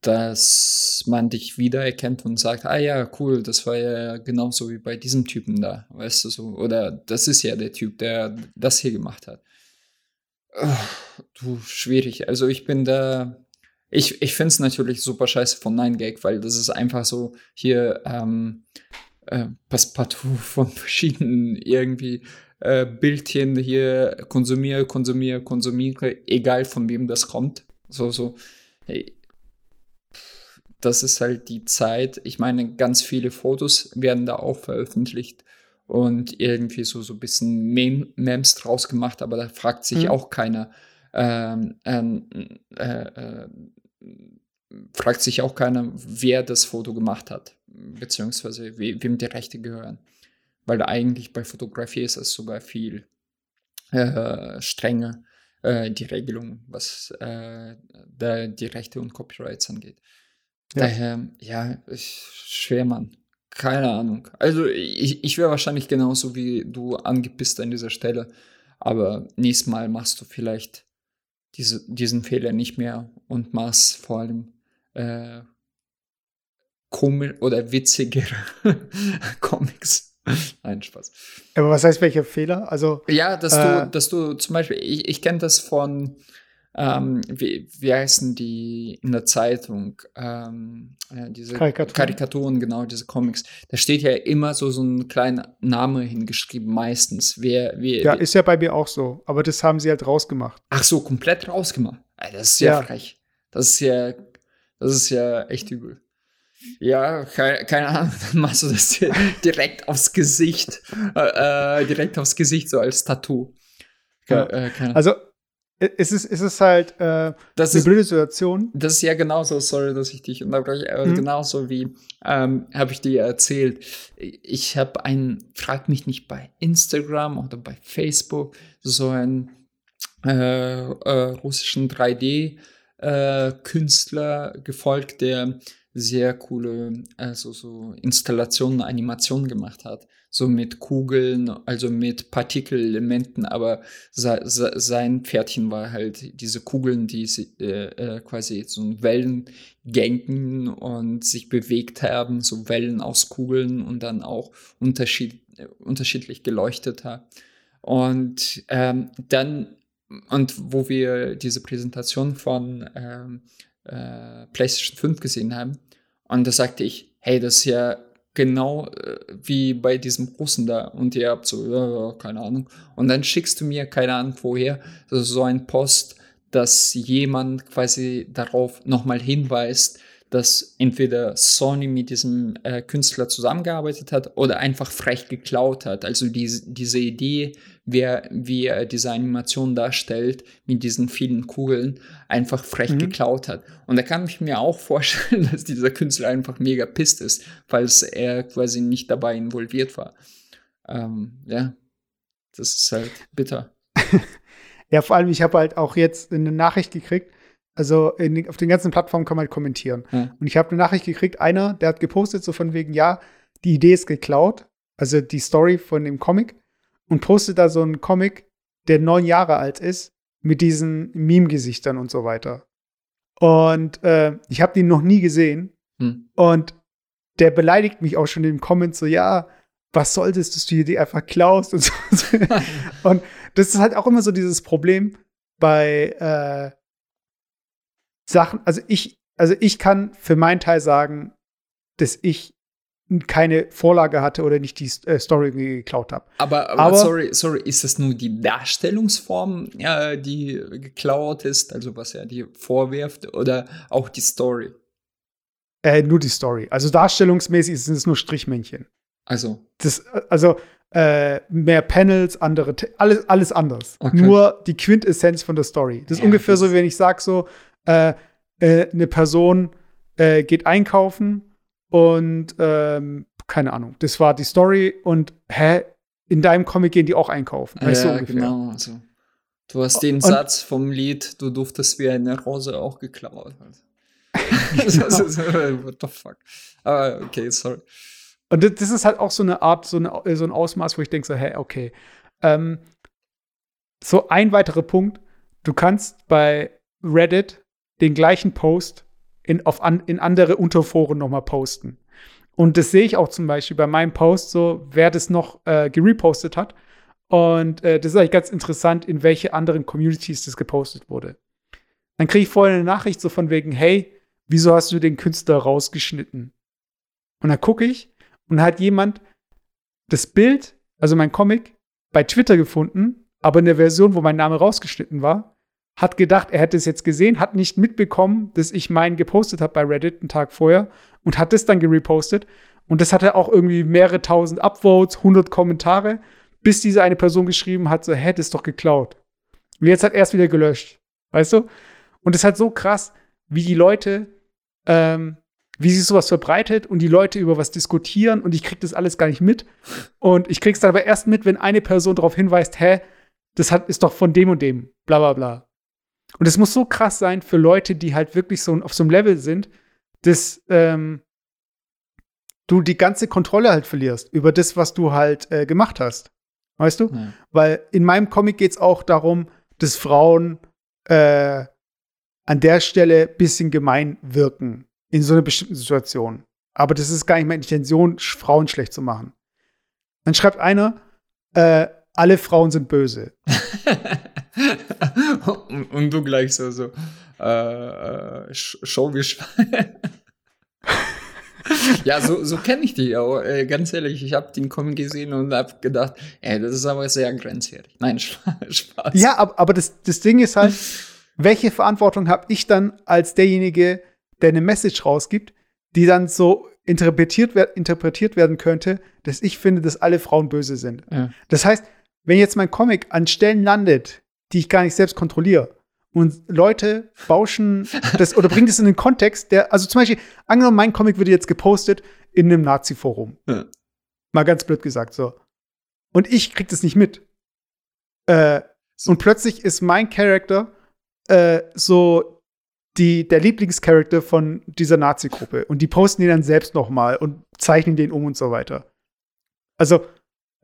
dass man dich wiedererkennt und sagt, ah ja, cool, das war ja genauso wie bei diesem Typen da, weißt du so, oder das ist ja der Typ, der das hier gemacht hat. Ah, du, schwierig. Also ich bin da, ich, ich finde es natürlich super scheiße von 9gag, weil das ist einfach so hier ähm, äh, Passepartout (laughs) von verschiedenen irgendwie äh, Bildchen hier konsumiere, konsumiere, konsumiere, egal von wem das kommt. So, so. Hey, das ist halt die Zeit. Ich meine, ganz viele Fotos werden da auch veröffentlicht und irgendwie so, so ein bisschen Mem Memes draus gemacht, aber da fragt sich Mhm. auch keiner, ähm, ähm, äh, äh, fragt sich auch keiner, wer das Foto gemacht hat, beziehungsweise we wem die Rechte gehören. Weil eigentlich bei Fotografie ist es sogar viel äh, strenger, äh, die Regelung, was äh, da die Rechte und Copyrights angeht. Ja. Daher, ja, schwer, Mann. Keine Ahnung. Also ich, ich wäre wahrscheinlich genauso wie du angepisst an dieser Stelle. Aber nächstes Mal machst du vielleicht diese, diesen Fehler nicht mehr und machst vor allem äh, komisch oder witzigere (laughs) Comics. Nein, Spaß. Aber was heißt welcher Fehler? Also, Ja, dass Äh, du, dass du zum Beispiel, ich, ich kenne das von, ähm, wie, wie heißen die in der Zeitung, ähm, äh, diese Karikaturen. Karikaturen, genau, diese Comics. Da steht ja immer so, so ein kleiner Name hingeschrieben, meistens. Wer, wer, ja, ist ja bei mir auch so. Aber das haben sie halt rausgemacht. Ach so, komplett rausgemacht. Das ist ja, Ja. frech. Das ist ja, das ist ja echt übel. Ja, keine, keine Ahnung, (laughs) dann machst du das dir direkt aufs Gesicht, äh, äh, direkt aufs Gesicht, so als Tattoo. Ke- Ja. äh, keine Also, es ist, es ist halt äh, das eine ist, blöde Situation. das ist ja genauso, sorry, dass ich dich unterbreche, aber Mhm. genauso wie, ähm, habe ich dir erzählt, ich habe einen, frag mich nicht, bei Instagram oder bei Facebook, so einen äh, äh, russischen 3D-Künstler gefolgt, der sehr coole, also so Installationen, Animationen gemacht hat. So mit Kugeln, also mit Partikelelementen, aber se, se, sein Pferdchen war halt diese Kugeln, die äh, äh, quasi so Wellen gängen und sich bewegt haben, so Wellen aus Kugeln und dann auch unterschied, unterschiedlich geleuchtet haben. Und ähm, dann, und wo wir diese Präsentation von ähm, äh, PlayStation 5 gesehen haben, und da sagte ich, hey, das ist ja genau äh, wie bei diesem Russen da. Und ihr habt so, ja, ja, keine Ahnung. Und dann schickst du mir, keine Ahnung woher, so, ein Post, dass jemand quasi darauf nochmal hinweist, dass entweder Sony mit diesem äh, Künstler zusammengearbeitet hat oder einfach frech geklaut hat. Also die, diese Idee, wer, wie er diese Animation darstellt, mit diesen vielen Kugeln, einfach frech Mhm. geklaut hat. Und da kann ich mir auch (laughs) vorstellen, dass dieser Künstler einfach mega pisst ist, falls er quasi nicht dabei involviert war. Ähm, ja, das ist halt bitter. (laughs) Ja, vor allem, ich habe halt auch jetzt eine Nachricht gekriegt. Also in, auf den ganzen Plattformen kann man halt kommentieren. Ja. Und ich habe eine Nachricht gekriegt, einer, der hat gepostet, so von wegen, ja, die Idee ist geklaut, also die Story von dem Comic, und postet da so einen Comic, der neun Jahre alt ist, mit diesen Meme-Gesichtern und so weiter. Und äh, ich habe den noch nie gesehen. Hm. Und der beleidigt mich auch schon in den Comments so, ja, was soll das, dass du hier die einfach klaust und so. (laughs) und das ist halt auch immer so dieses Problem bei äh, Sachen, also ich, also ich kann für meinen Teil sagen, dass ich keine Vorlage hatte oder nicht die äh, Story geklaut habe. Aber, aber, Aber- sorry, sorry, ist das nur die Darstellungsform, äh, die geklaut ist, also was er dir vorwirft, oder auch die Story? Äh, nur die Story. Also darstellungsmäßig sind es nur Strichmännchen. Also, Das, äh, also äh, mehr Panels, andere, alles, alles anders. Okay. Nur die Quintessenz von der Story. Das ist Ja, ungefähr das- so, wie wenn ich sage so, äh, eine Person geht einkaufen und ähm, keine Ahnung, das war die Story und hä, in deinem Comic gehen die auch einkaufen. Weißt du ja, ungefähr. genau. Also, du hast den Und- Satz vom Lied, du durftest wie eine Rose auch geklaut. (laughs) (laughs) Genau. Das ist- (laughs) What the fuck? Aber okay, sorry. Und das, das ist halt auch so eine Art, so, eine, so ein Ausmaß, wo ich denke so, hä, okay. Ähm, so ein weiterer Punkt, du kannst bei Reddit den gleichen Post in, auf an, in andere Unterforen nochmal posten. Und das sehe ich auch zum Beispiel bei meinem Post so, wer das noch äh, gerepostet hat. Und äh, das ist eigentlich ganz interessant, in welche anderen Communities das gepostet wurde. Dann kriege ich vorher eine Nachricht so von wegen, hey, wieso hast du den Künstler rausgeschnitten? Und dann gucke ich und hat jemand das Bild, also mein Comic, bei Twitter gefunden, aber in der Version, wo mein Name rausgeschnitten war, hat gedacht, er hätte es jetzt gesehen, hat nicht mitbekommen, dass ich meinen gepostet habe bei Reddit einen Tag vorher und hat das dann gerepostet. Und das hatte auch irgendwie mehrere tausend Upvotes, 100 Kommentare, bis diese eine Person geschrieben hat, so, hä, das ist doch geklaut. Und jetzt hat er es wieder gelöscht. Weißt du? Und es ist halt so krass, wie die Leute, ähm, wie sich sowas verbreitet und die Leute über was diskutieren und ich krieg das alles gar nicht mit. Und ich krieg's dann aber erst mit, wenn eine Person darauf hinweist, hä, das hat, ist doch von dem und dem, bla bla bla. Und es muss so krass sein für Leute, die halt wirklich so auf so einem Level sind, dass ähm, du die ganze Kontrolle halt verlierst über das, was du halt äh, gemacht hast. Weißt du? Ja. Weil in meinem Comic geht es auch darum, dass Frauen äh, an der Stelle ein bisschen gemein wirken in so einer bestimmten Situation. Aber das ist gar nicht meine Intention, Frauen schlecht zu machen. Dann schreibt einer, äh, alle Frauen sind böse. (laughs) (laughs) und, und du gleich so, so äh, äh, Show wie Schwein. (laughs) ja, so, so kenne ich die auch. Äh, ganz ehrlich, ich habe den Comic gesehen und habe gedacht, ey, das ist aber sehr grenzwertig. Nein, Spa- (laughs) Spaß. Ja, aber, aber das, das Ding ist halt, welche Verantwortung habe ich dann als derjenige, der eine Message rausgibt, die dann so interpretiert, wer interpretiert werden könnte, dass ich finde, dass alle Frauen böse sind. Ja. Das heißt, wenn jetzt mein Comic an Stellen landet, die ich gar nicht selbst kontrolliere, und Leute bauschen das oder bringen das in den Kontext, der, also zum Beispiel, angenommen, mein Comic würde jetzt gepostet in einem Nazi-Forum. Ja. Mal ganz blöd gesagt, so. Und ich krieg das nicht mit. Äh, und plötzlich ist mein Charakter äh, so die, der Lieblingscharakter von dieser Nazi-Gruppe. Und die posten ihn dann selbst noch mal und zeichnen den um und so weiter. Also,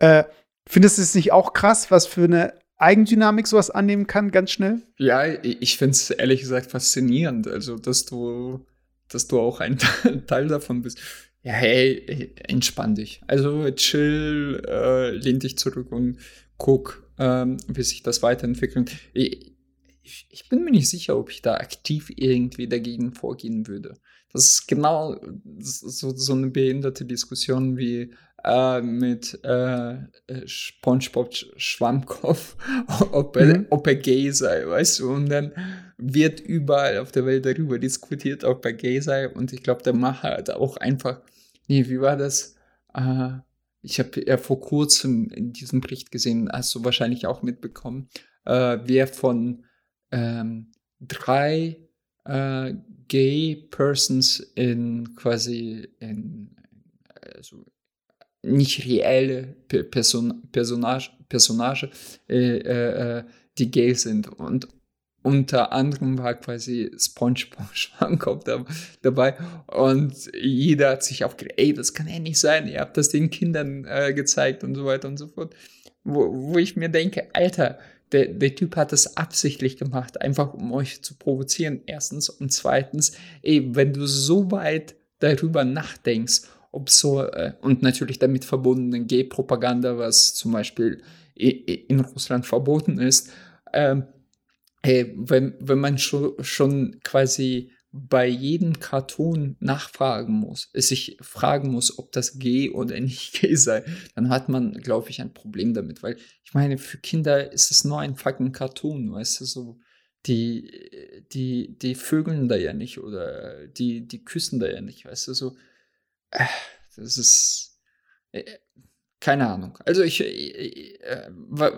äh, findest du es nicht auch krass, was für eine Eigendynamik sowas annehmen kann, ganz schnell? Ja, ich finde es ehrlich gesagt faszinierend, also dass du, dass du auch ein (laughs) Teil davon bist. Ja, hey, entspann dich. Also chill, äh, lehn dich zurück und guck, ähm, wie sich das weiterentwickelt. Ich, ich bin mir nicht sicher, ob ich da aktiv irgendwie dagegen vorgehen würde. Das ist genau so, so eine behinderte Diskussion wie äh, mit äh, äh, SpongeBob Sch- Schwammkopf, (laughs) ob er, Mhm. ob er gay sei, weißt du? Und dann wird überall auf der Welt darüber diskutiert, ob er gay sei. Und ich glaube, der Macher hat auch einfach, nee, wie war das? Äh, ich habe ja vor kurzem in diesem Bericht gesehen, hast du wahrscheinlich auch mitbekommen, äh, wer von ähm, drei äh, gay Persons in quasi in also nicht reelle Pe- Person, Personage, Personage äh, äh, äh, die gay sind. Und unter anderem war quasi SpongeBob (laughs) Schwammkopf da, dabei. Und jeder hat sich aufgeregt, ey, das kann ja nicht sein, ihr habt das den Kindern äh, gezeigt und so weiter und so fort. Wo, wo ich mir denke, Alter, der, der Typ hat das absichtlich gemacht, einfach um euch zu provozieren, erstens. Und zweitens, ey, wenn du so weit darüber nachdenkst, ob so, äh, und natürlich damit verbundene Gay-Propaganda, was zum Beispiel in Russland verboten ist, ey, wenn, wenn man schon, schon quasi bei jedem Cartoon nachfragen muss, sich fragen muss, ob das gay oder nicht gay (laughs) sei, dann hat man, glaube ich, ein Problem damit, weil ich meine, für Kinder ist es nur ein fucking Cartoon, weißt du, so, die, die, die vögeln da ja nicht oder die, die küssen da ja nicht, weißt du, so, äh, das ist, äh, keine Ahnung. Also ich, äh, äh,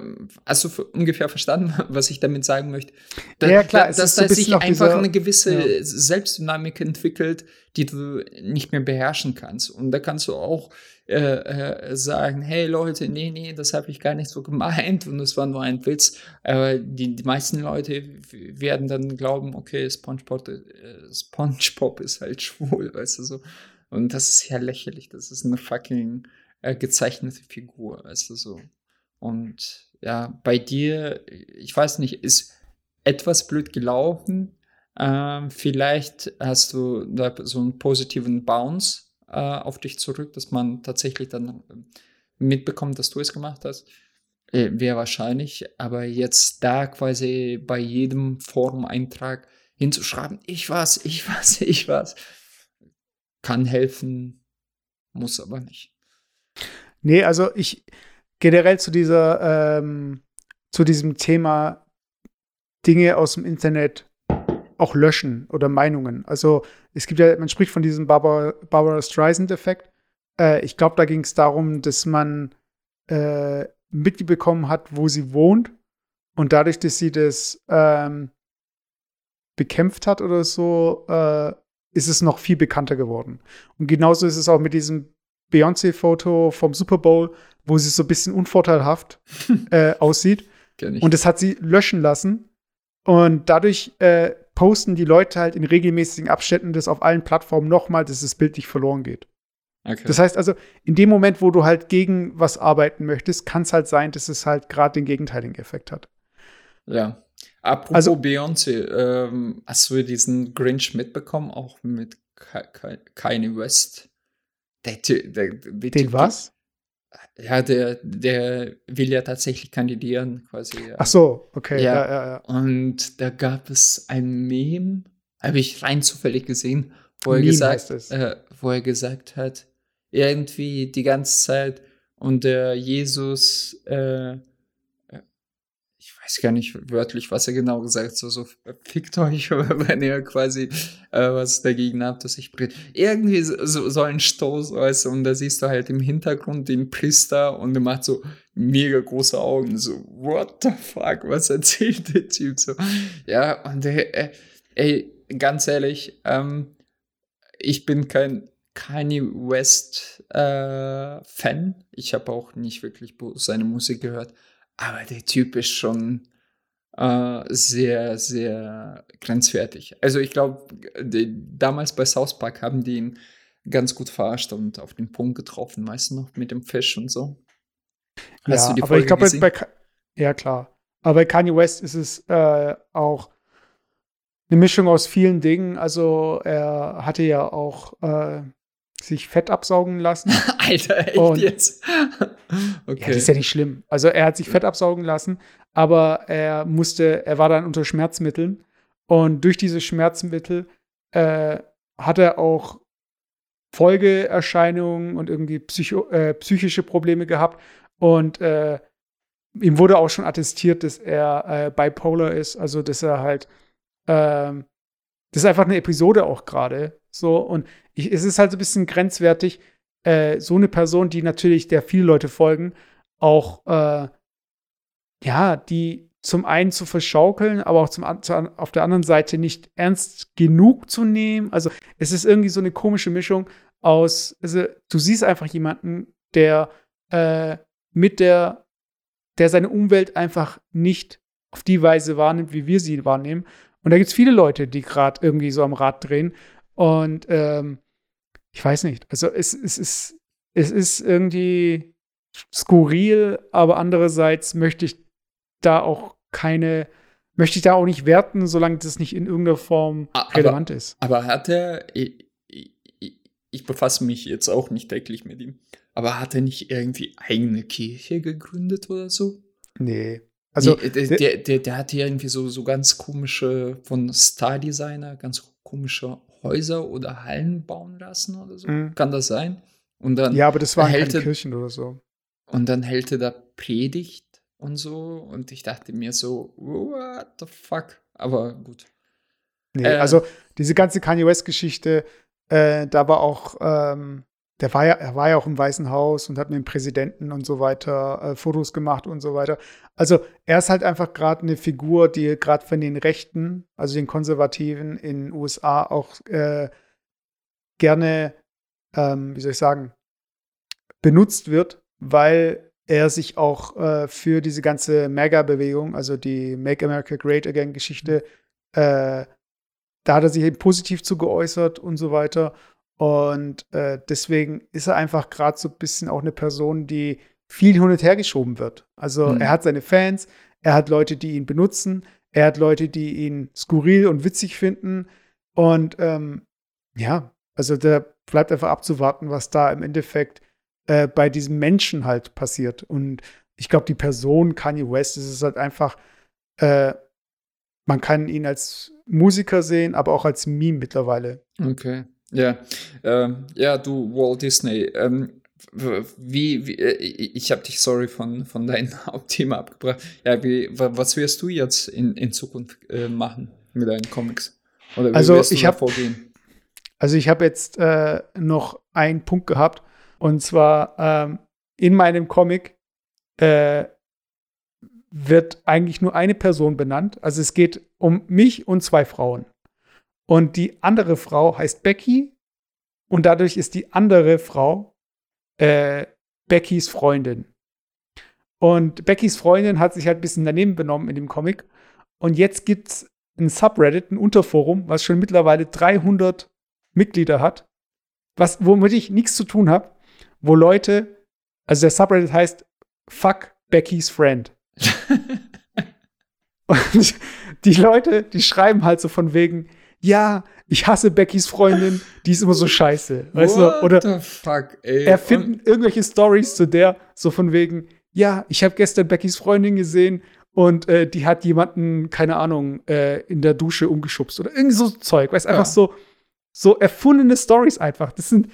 hast du ungefähr verstanden, (laughs) was ich damit sagen möchte? Da, ja, klar, da, dass so da ein sich auch einfach eine gewisse ja. Selbstdynamik entwickelt, die du nicht mehr beherrschen kannst. Und da kannst du auch äh, äh, sagen, hey Leute, nee, nee, das habe ich gar nicht so gemeint und das war nur ein Witz. Aber die, die meisten Leute werden dann glauben, okay, SpongeBob, äh, SpongeBob ist halt (laughs) schwul, weißt du so. Und das ist ja lächerlich. Das ist eine fucking äh, gezeichnete Figur, weißt du so. Und ja, bei dir, ich weiß nicht, ist etwas blöd gelaufen. Ähm, vielleicht hast du da so einen positiven Bounce äh, auf dich zurück, dass man tatsächlich dann ähm, mitbekommt, dass du es gemacht hast. Äh, Wäre wahrscheinlich, aber jetzt da quasi bei jedem Forum-Eintrag hinzuschreiben, ich was, ich was, (laughs) ich was, kann helfen, muss aber nicht. Nee, also ich generell zu dieser, ähm, zu diesem Thema Dinge aus dem Internet auch löschen oder Meinungen. Also es gibt ja, man spricht von diesem Barbara, Barbara Streisand-Effekt. Äh, ich glaube, da ging es darum, dass man äh, mitbekommen hat, wo sie wohnt und dadurch, dass sie das ähm, bekämpft hat oder so, äh, ist es noch viel bekannter geworden. Und genauso ist es auch mit diesem Beyoncé-Foto vom Super Bowl, wo sie so ein bisschen unvorteilhaft (laughs) äh, aussieht. Und das hat sie löschen lassen. Und dadurch äh, posten die Leute halt in regelmäßigen Abständen das auf allen Plattformen nochmal, dass das Bild nicht verloren geht. okay. Das heißt also, in dem Moment, wo du halt gegen was arbeiten möchtest, kann es halt sein, dass es halt gerade den gegenteiligen Effekt hat. Ja. Apropos Also- Beyoncé, ähm, hast du diesen Grinch mitbekommen, auch mit Ka- Ka- Kanye West? Der, der, der Den was? Ja, der, der will ja tatsächlich kandidieren, quasi. Ach so, okay. Ja. Ja, ja, ja. Und da gab es ein Meme, habe ich rein zufällig gesehen, wo er, Meme gesagt, äh, wo er gesagt hat, irgendwie die ganze Zeit und der Jesus, äh, weiß gar nicht wörtlich, was er genau gesagt hat, so, so fickt euch, (laughs) wenn ihr quasi äh, was dagegen habt, dass ich predige. Irgendwie so, so, ein Stoß, weißt du, und da siehst du halt im Hintergrund den Priester und der macht so mega große Augen, so, what the fuck, was erzählt der Typ so? Ja, und äh, ey, ganz ehrlich, ähm, ich bin kein Kanye West äh, Fan. Ich habe auch nicht wirklich seine Musik gehört, aber der Typ ist schon äh, sehr, sehr grenzwertig. Also ich glaube, damals bei South Park haben die ihn ganz gut verarscht und auf den Punkt getroffen, meist noch mit dem Fisch und so. Hast ja, du die aber Folge ich glaube, bei, ja klar. Aber bei Kanye West ist es äh, auch eine Mischung aus vielen Dingen. Also er hatte ja auch äh, sich Fett absaugen lassen. (laughs) Alter, echt Und- jetzt? (laughs) Ja, okay. das ist ja nicht schlimm. Also er hat sich Fett absaugen lassen, aber er musste, er war dann unter Schmerzmitteln und durch diese Schmerzmittel äh, hat er auch Folgeerscheinungen und irgendwie psycho, äh, psychische Probleme gehabt und äh, ihm wurde auch schon attestiert, dass er äh, bipolar ist, also dass er halt ähm, das ist einfach eine Episode auch gerade so und ich, es ist halt so ein bisschen grenzwertig, äh, so eine Person, die natürlich der viele Leute folgen, auch äh, ja, die zum einen zu verschaukeln, aber auch zum, zu, auf der anderen Seite nicht ernst genug zu nehmen. Also es ist irgendwie so eine komische Mischung aus, also du siehst einfach jemanden, der äh, mit der, der seine Umwelt einfach nicht auf die Weise wahrnimmt, wie wir sie wahrnehmen. Und da gibt es viele Leute, die gerade irgendwie so am Rad drehen. Und ähm, ich weiß nicht. Also es, es, ist, es ist irgendwie skurril, aber andererseits möchte ich da auch keine, möchte ich da auch nicht werten, solange das nicht in irgendeiner Form aber- relevant ist. Aber hat er, ich, ich, ich befasse mich jetzt auch nicht täglich mit ihm, aber hat er nicht irgendwie eigene Kirche gegründet oder so? Nee. Also, nee, der, der, der, der hat ja irgendwie so, so ganz komische, von Star Designer, ganz komische Häuser oder Hallen bauen lassen oder so. Mhm. Kann das sein? Und dann, ja, aber das waren keine er- Kirchen oder so. und dann hält er da Predigt und so. Und ich dachte mir so, what the fuck? Aber gut. Nee, Äh. also diese ganze Kanye West-Geschichte, äh, da war auch, ähm, der war ja, er war ja auch im Weißen Haus und hat mit dem Präsidenten und so weiter äh, Fotos gemacht und so weiter. Also er ist halt einfach gerade eine Figur, die gerade von den Rechten, also den Konservativen in den USA auch äh, gerne, ähm, wie soll ich sagen, benutzt wird, weil er sich auch äh, für diese ganze MAGA-Bewegung, also die Make America Great Again-Geschichte, äh, da hat er sich eben positiv zu geäußert und so weiter. Und äh, deswegen ist er einfach gerade so ein bisschen auch eine Person, die viel hin und her geschoben wird. Also mhm. er hat seine Fans, er hat Leute, die ihn benutzen, er hat Leute, die ihn skurril und witzig finden. Und ähm, ja, also da bleibt einfach abzuwarten, was da im Endeffekt äh, bei diesem Menschen halt passiert. Und ich glaube, die Person Kanye West, das ist halt einfach, äh, man kann ihn als Musiker sehen, aber auch als Meme mittlerweile. Okay. Ja, ähm, ja, du Walt Disney. Ähm, wie, wie äh, ich habe dich sorry von von deinem (laughs) Hauptthema abgebracht. Ja, wie, was wirst du jetzt in, in Zukunft äh, machen mit deinen Comics? Oder wie also wirst du ich habe also ich habe jetzt äh, noch einen Punkt gehabt und zwar ähm, in meinem Comic äh, wird eigentlich nur eine Person benannt. Also es geht um mich und zwei Frauen. Und die andere Frau heißt Becky und dadurch ist die andere Frau äh, Beckys Freundin. Und Beckys Freundin hat sich halt ein bisschen daneben benommen in dem Comic. Und jetzt gibt es ein Subreddit, ein Unterforum, was schon mittlerweile 300 Mitglieder hat, was, womit ich nichts zu tun habe, wo Leute, also der Subreddit heißt Fuck Beckys Friend. (laughs) und die Leute, die schreiben halt so von wegen, ja, ich hasse Beckys Freundin, die ist immer so scheiße. Weißt What du? Oder fuck, ey. erfinden irgendwelche Stories zu der, so von wegen, ja, ich habe gestern Beckys Freundin gesehen und äh, die hat jemanden, keine Ahnung, äh, in der Dusche umgeschubst oder irgendwie so Zeug. Weißt ja. einfach so, so erfundene Stories einfach. Das sind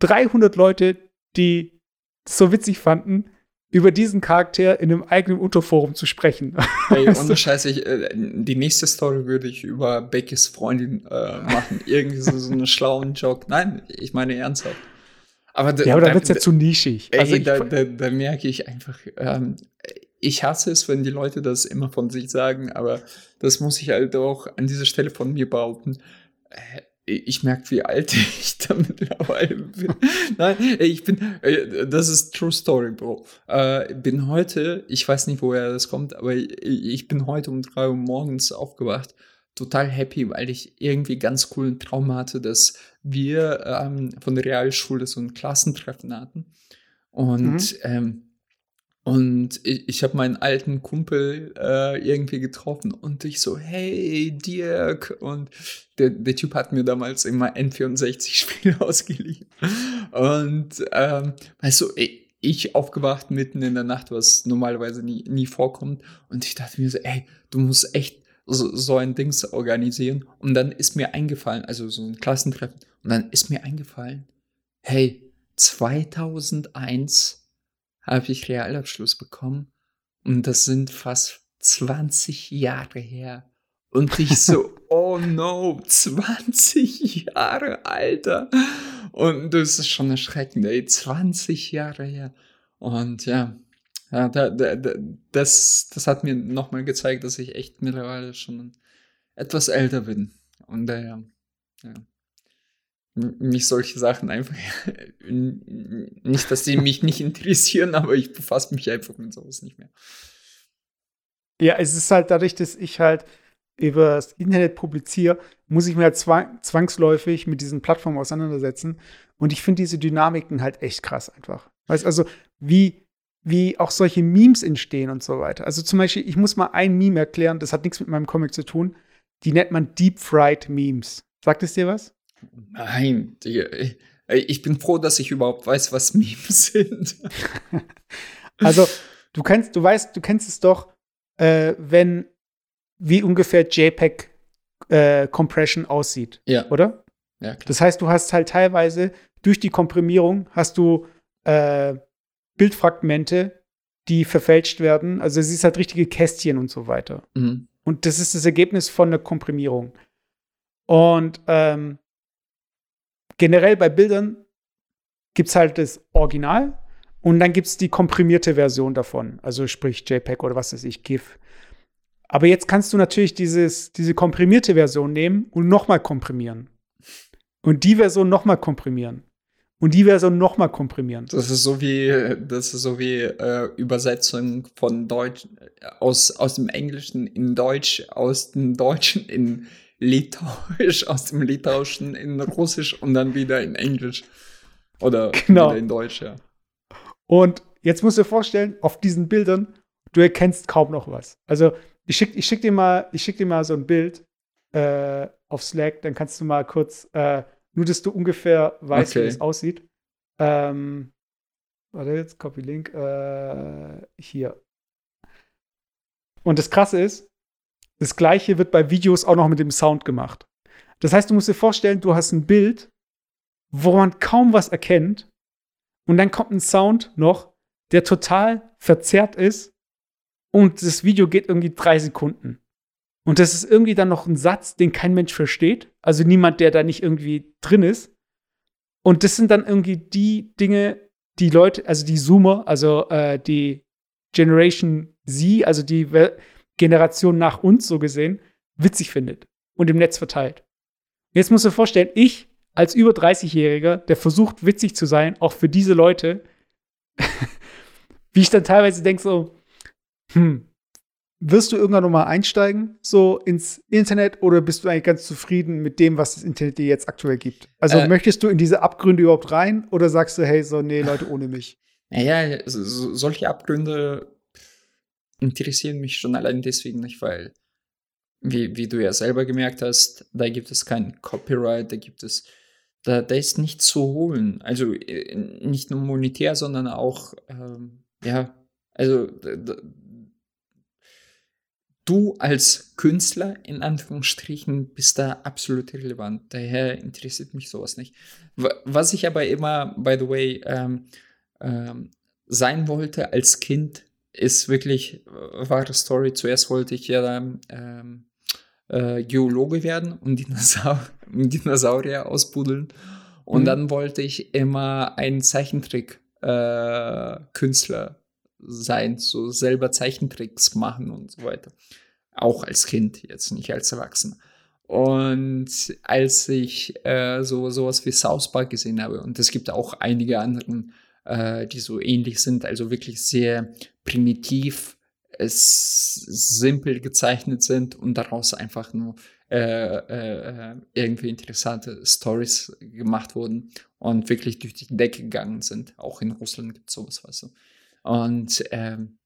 300 Leute, die so witzig fanden über diesen Charakter in einem eigenen Unterforum zu sprechen. Ey, (laughs) ohne Scheiße, ich, äh, die nächste Story würde ich über Beckys Freundin äh, machen. (laughs) Irgendwie so, so einen schlauen Joke. Nein, ich meine ernsthaft. Aber da, ja, aber da, da wird es ja zu nischig. Ey, also da, da, da, merke ich einfach, ähm, ich hasse es, wenn die Leute das immer von sich sagen, aber das muss ich halt auch an dieser Stelle von mir behaupten. Äh, ich merke, wie alt (laughs) ich da mittlerweile bin. Nein, ich bin, das ist True Story, Bro. Äh, bin heute, ich weiß nicht, woher das kommt, aber ich bin heute um drei Uhr morgens aufgewacht. Total happy, weil ich irgendwie ganz coolen Traum hatte, dass wir ähm, von der Realschule so ein Klassentreffen hatten. Und mhm. ähm, und ich, ich habe meinen alten Kumpel äh, irgendwie getroffen und ich so, hey Dirk. Und der, der Typ hat mir damals immer N64-Spiele (laughs) ausgeliehen. Und ähm, weißt du, ich aufgewacht mitten in der Nacht, was normalerweise nie, nie vorkommt. Und ich dachte mir so, ey, du musst echt so, so ein Dings organisieren. Und dann ist mir eingefallen, also so ein Klassentreffen. Und dann ist mir eingefallen, hey, 2001 habe ich Realabschluss bekommen und das sind fast 20 Jahre her. Und ich so, (laughs) oh no, 20 Jahre, Alter. Und das ist schon erschreckend, ey, 20 Jahre her. Und ja, ja da, da, das, das hat mir nochmal gezeigt, dass ich echt mittlerweile schon etwas älter bin. Und daher, ja mich solche Sachen einfach (laughs) nicht, dass sie mich nicht interessieren, aber ich befasse mich einfach mit sowas nicht mehr. Ja, es ist halt dadurch, dass ich halt über das Internet publiziere, muss ich mir halt zwang zwangsläufig mit diesen Plattformen auseinandersetzen. Und ich finde diese Dynamiken halt echt krass einfach. Weißt also, wie, wie auch solche Memes entstehen und so weiter. Also zum Beispiel, ich muss mal ein Meme erklären, das hat nichts mit meinem Comic zu tun. Die nennt man Deep Fried Memes. Sagt es dir was? Nein, ich bin froh, dass ich überhaupt weiß, was (laughs) Memes sind. (laughs) also, du kennst, du weißt, du kennst es doch, äh, wenn wie ungefähr JPEG äh, Compression aussieht, ja. oder? Ja, klar. Das heißt, du hast halt teilweise durch die Komprimierung hast du äh, Bildfragmente, die verfälscht werden. Also, es ist halt richtige Kästchen und so weiter. Mhm. Und das ist das Ergebnis von der Komprimierung. Und ähm, generell bei Bildern gibt es halt das Original und dann gibt es die komprimierte Version davon. Also sprich JPEG oder was weiß ich, GIF. Aber jetzt kannst du natürlich dieses, diese komprimierte Version nehmen und nochmal komprimieren. Und die Version nochmal komprimieren. Und die Version nochmal komprimieren. Das ist so wie, das ist so wie äh, Übersetzung von Deutsch aus, aus dem Englischen in Deutsch, aus dem Deutschen in Litauisch, (laughs) aus dem Litauischen in Russisch und dann wieder in Englisch. Oder Genau. in Deutsch, ja. Und jetzt musst du dir vorstellen, auf diesen Bildern, du erkennst kaum noch was. Also ich schick, ich schick dir mal, ich schick dir mal so ein Bild äh, auf Slack, dann kannst du mal kurz, äh, nur dass du ungefähr weißt, Okay. wie das aussieht. Ähm, warte jetzt, Copy Link, äh, hier. Und das Krasse ist, das Gleiche wird bei Videos auch noch mit dem Sound gemacht. Das heißt, du musst dir vorstellen, du hast ein Bild, wo man kaum was erkennt, und dann kommt ein Sound noch, der total verzerrt ist, und das Video geht irgendwie drei Sekunden. Und das ist irgendwie dann noch ein Satz, den kein Mensch versteht. Also niemand, der da nicht irgendwie drin ist. Und das sind dann irgendwie die Dinge, die Leute, also die Zoomer, also äh, die Generation Z, also die Generation nach uns so gesehen, witzig findet und im Netz verteilt. Jetzt musst du dir vorstellen, ich als über 30-Jähriger, der versucht, witzig zu sein, auch für diese Leute, (laughs) wie ich dann teilweise denke, so, hm, wirst du irgendwann noch mal einsteigen, so ins Internet, oder bist du eigentlich ganz zufrieden mit dem, was das Internet dir jetzt aktuell gibt? Also Äh. möchtest du in diese Abgründe überhaupt rein, oder sagst du, hey, so, nee, Leute, ohne mich? Naja, so, so- solche Abgründe interessieren mich schon allein deswegen nicht, weil, wie, wie du ja selber gemerkt hast, da gibt es kein Copyright, da gibt es, da, da ist nichts zu holen. Also äh, nicht nur monetär, sondern auch, ähm, ja, also du als Künstler in Anführungsstrichen bist da absolut irrelevant. Daher interessiert mich sowas nicht. Wa- Was ich aber immer, by the way, ähm, ähm, sein wollte als Kind, ist wirklich äh, wahre Story. Zuerst wollte ich ja ähm, äh, Geologe werden und (laughs) Dinosaur Dinosaurier ausbuddeln. Und Mhm. dann wollte ich immer ein Zeichentrick-Künstler äh, sein, so selber Zeichentricks machen und so weiter. Auch als Kind, jetzt nicht als Erwachsener. Und als ich äh, so sowas wie South Park gesehen habe, und es gibt auch einige anderen, äh, die so ähnlich sind, also wirklich sehr primitiv, es simpel gezeichnet sind und daraus einfach nur äh, äh, irgendwie interessante Stories gemacht wurden und wirklich durch die Decke gegangen sind. Auch in Russland gibt es sowas, weißt du. Und ähm,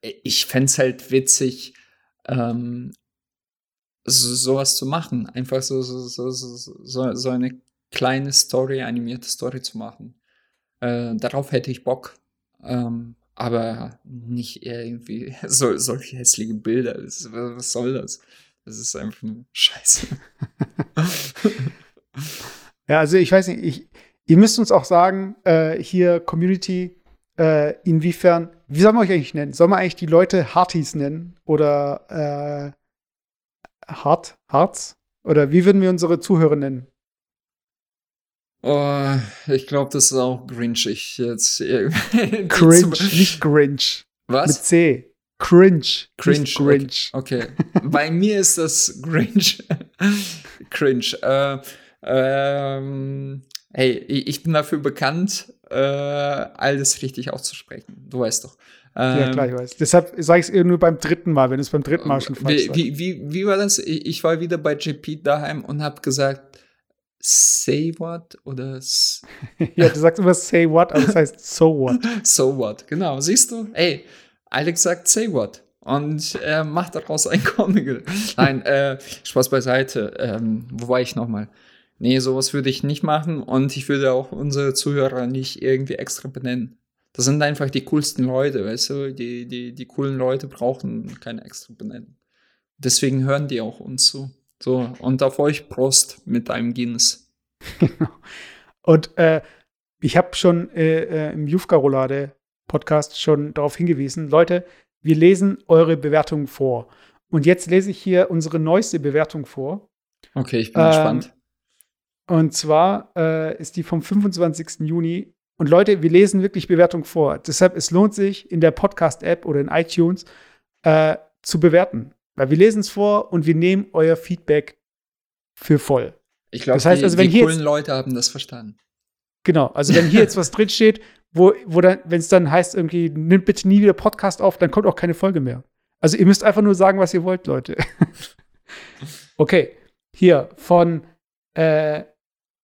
ich fände es halt witzig, ähm, so, sowas zu machen. Einfach so, so, so, so, so eine kleine Story, animierte Story zu machen. Äh, darauf hätte ich Bock. Ähm, aber nicht irgendwie (laughs) so, solche hässliche Bilder. Das, was soll das? Das ist einfach nur Scheiße. (laughs) Ja, also ich weiß nicht, ich, ihr müsst uns auch sagen, äh, hier Community, äh, inwiefern, wie soll man euch eigentlich nennen? Soll man eigentlich die Leute Hearties nennen? Oder äh, Hart, Hearts? Oder wie würden wir unsere Zuhörer nennen? Oh, ich glaube, das ist auch grinchig jetzt. (laughs) Cringe, nicht Grinch. Mit Was? C. Cringe. Cringe, Grinch. Okay. Bei mir ist das Grinch. (laughs) Cringe. Äh, ähm, hey, ich bin dafür bekannt, äh, alles richtig auszusprechen. Du weißt doch. Ja, Ähm, klar, ich weiß. Deshalb sage ich es nur beim dritten Mal, wenn du es beim dritten Mal schon falsch wie, sagst. wie, wie, wie war das? Ich, ich war wieder bei JP daheim und habe gesagt, say what oder (laughs) Ja, du sagst immer say what, aber das heißt so what. (laughs) so what. Genau, siehst du? Ey, Alex sagt say what. Und er macht daraus ein (laughs) Comic. Nein, äh, Spaß beiseite. Ähm, wo war ich nochmal? Nee, sowas würde ich nicht machen und ich würde auch unsere Zuhörer nicht irgendwie extra benennen. Das sind einfach die coolsten Leute, weißt du? Die, die, die coolen Leute brauchen keine extra benennen. Deswegen hören die auch uns zu. So, und auf euch Prost mit einem Guinness. Und äh, ich habe schon äh, äh, im Jufka-Roulade-Podcast schon darauf hingewiesen, Leute, wir lesen eure Bewertungen vor. Und jetzt lese ich hier unsere neueste Bewertung vor. Okay, ich bin Ähm, gespannt. Und zwar äh, ist die vom 25. Juni. Und Leute, wir lesen wirklich Bewertung vor. Deshalb, es lohnt sich, in der Podcast-App oder in iTunes äh, zu bewerten. Weil wir lesen es vor und wir nehmen euer Feedback für voll. Ich glaube, Das heißt die, also, wenn die coolen jetzt- Leute haben das verstanden. Genau, also wenn hier jetzt was (laughs) drinsteht, wo, wo dann, wenn es dann heißt, irgendwie, nimmt bitte nie wieder Podcast auf, dann kommt auch keine Folge mehr. Also ihr müsst einfach nur sagen, was ihr wollt, Leute. (laughs) okay, hier von äh,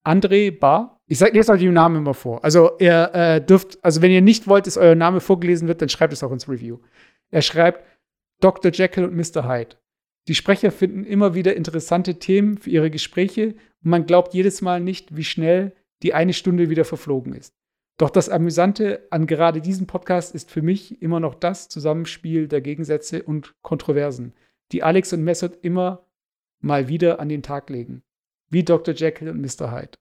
André Bar. Ich sag lese euch die Namen immer vor. Also ihr äh, dürft, also wenn ihr nicht wollt, dass euer Name vorgelesen wird, dann schreibt es auch ins Review. Er schreibt Dr. Jekyll und Mr. Hyde. Die Sprecher finden immer wieder interessante Themen für ihre Gespräche und man glaubt jedes Mal nicht, wie schnell die eine Stunde wieder verflogen ist. Doch das Amüsante an gerade diesem Podcast ist für mich immer noch das Zusammenspiel der Gegensätze und Kontroversen, die Alex und Messert immer mal wieder an den Tag legen. Wie Dr. Jekyll und Mr. Hyde.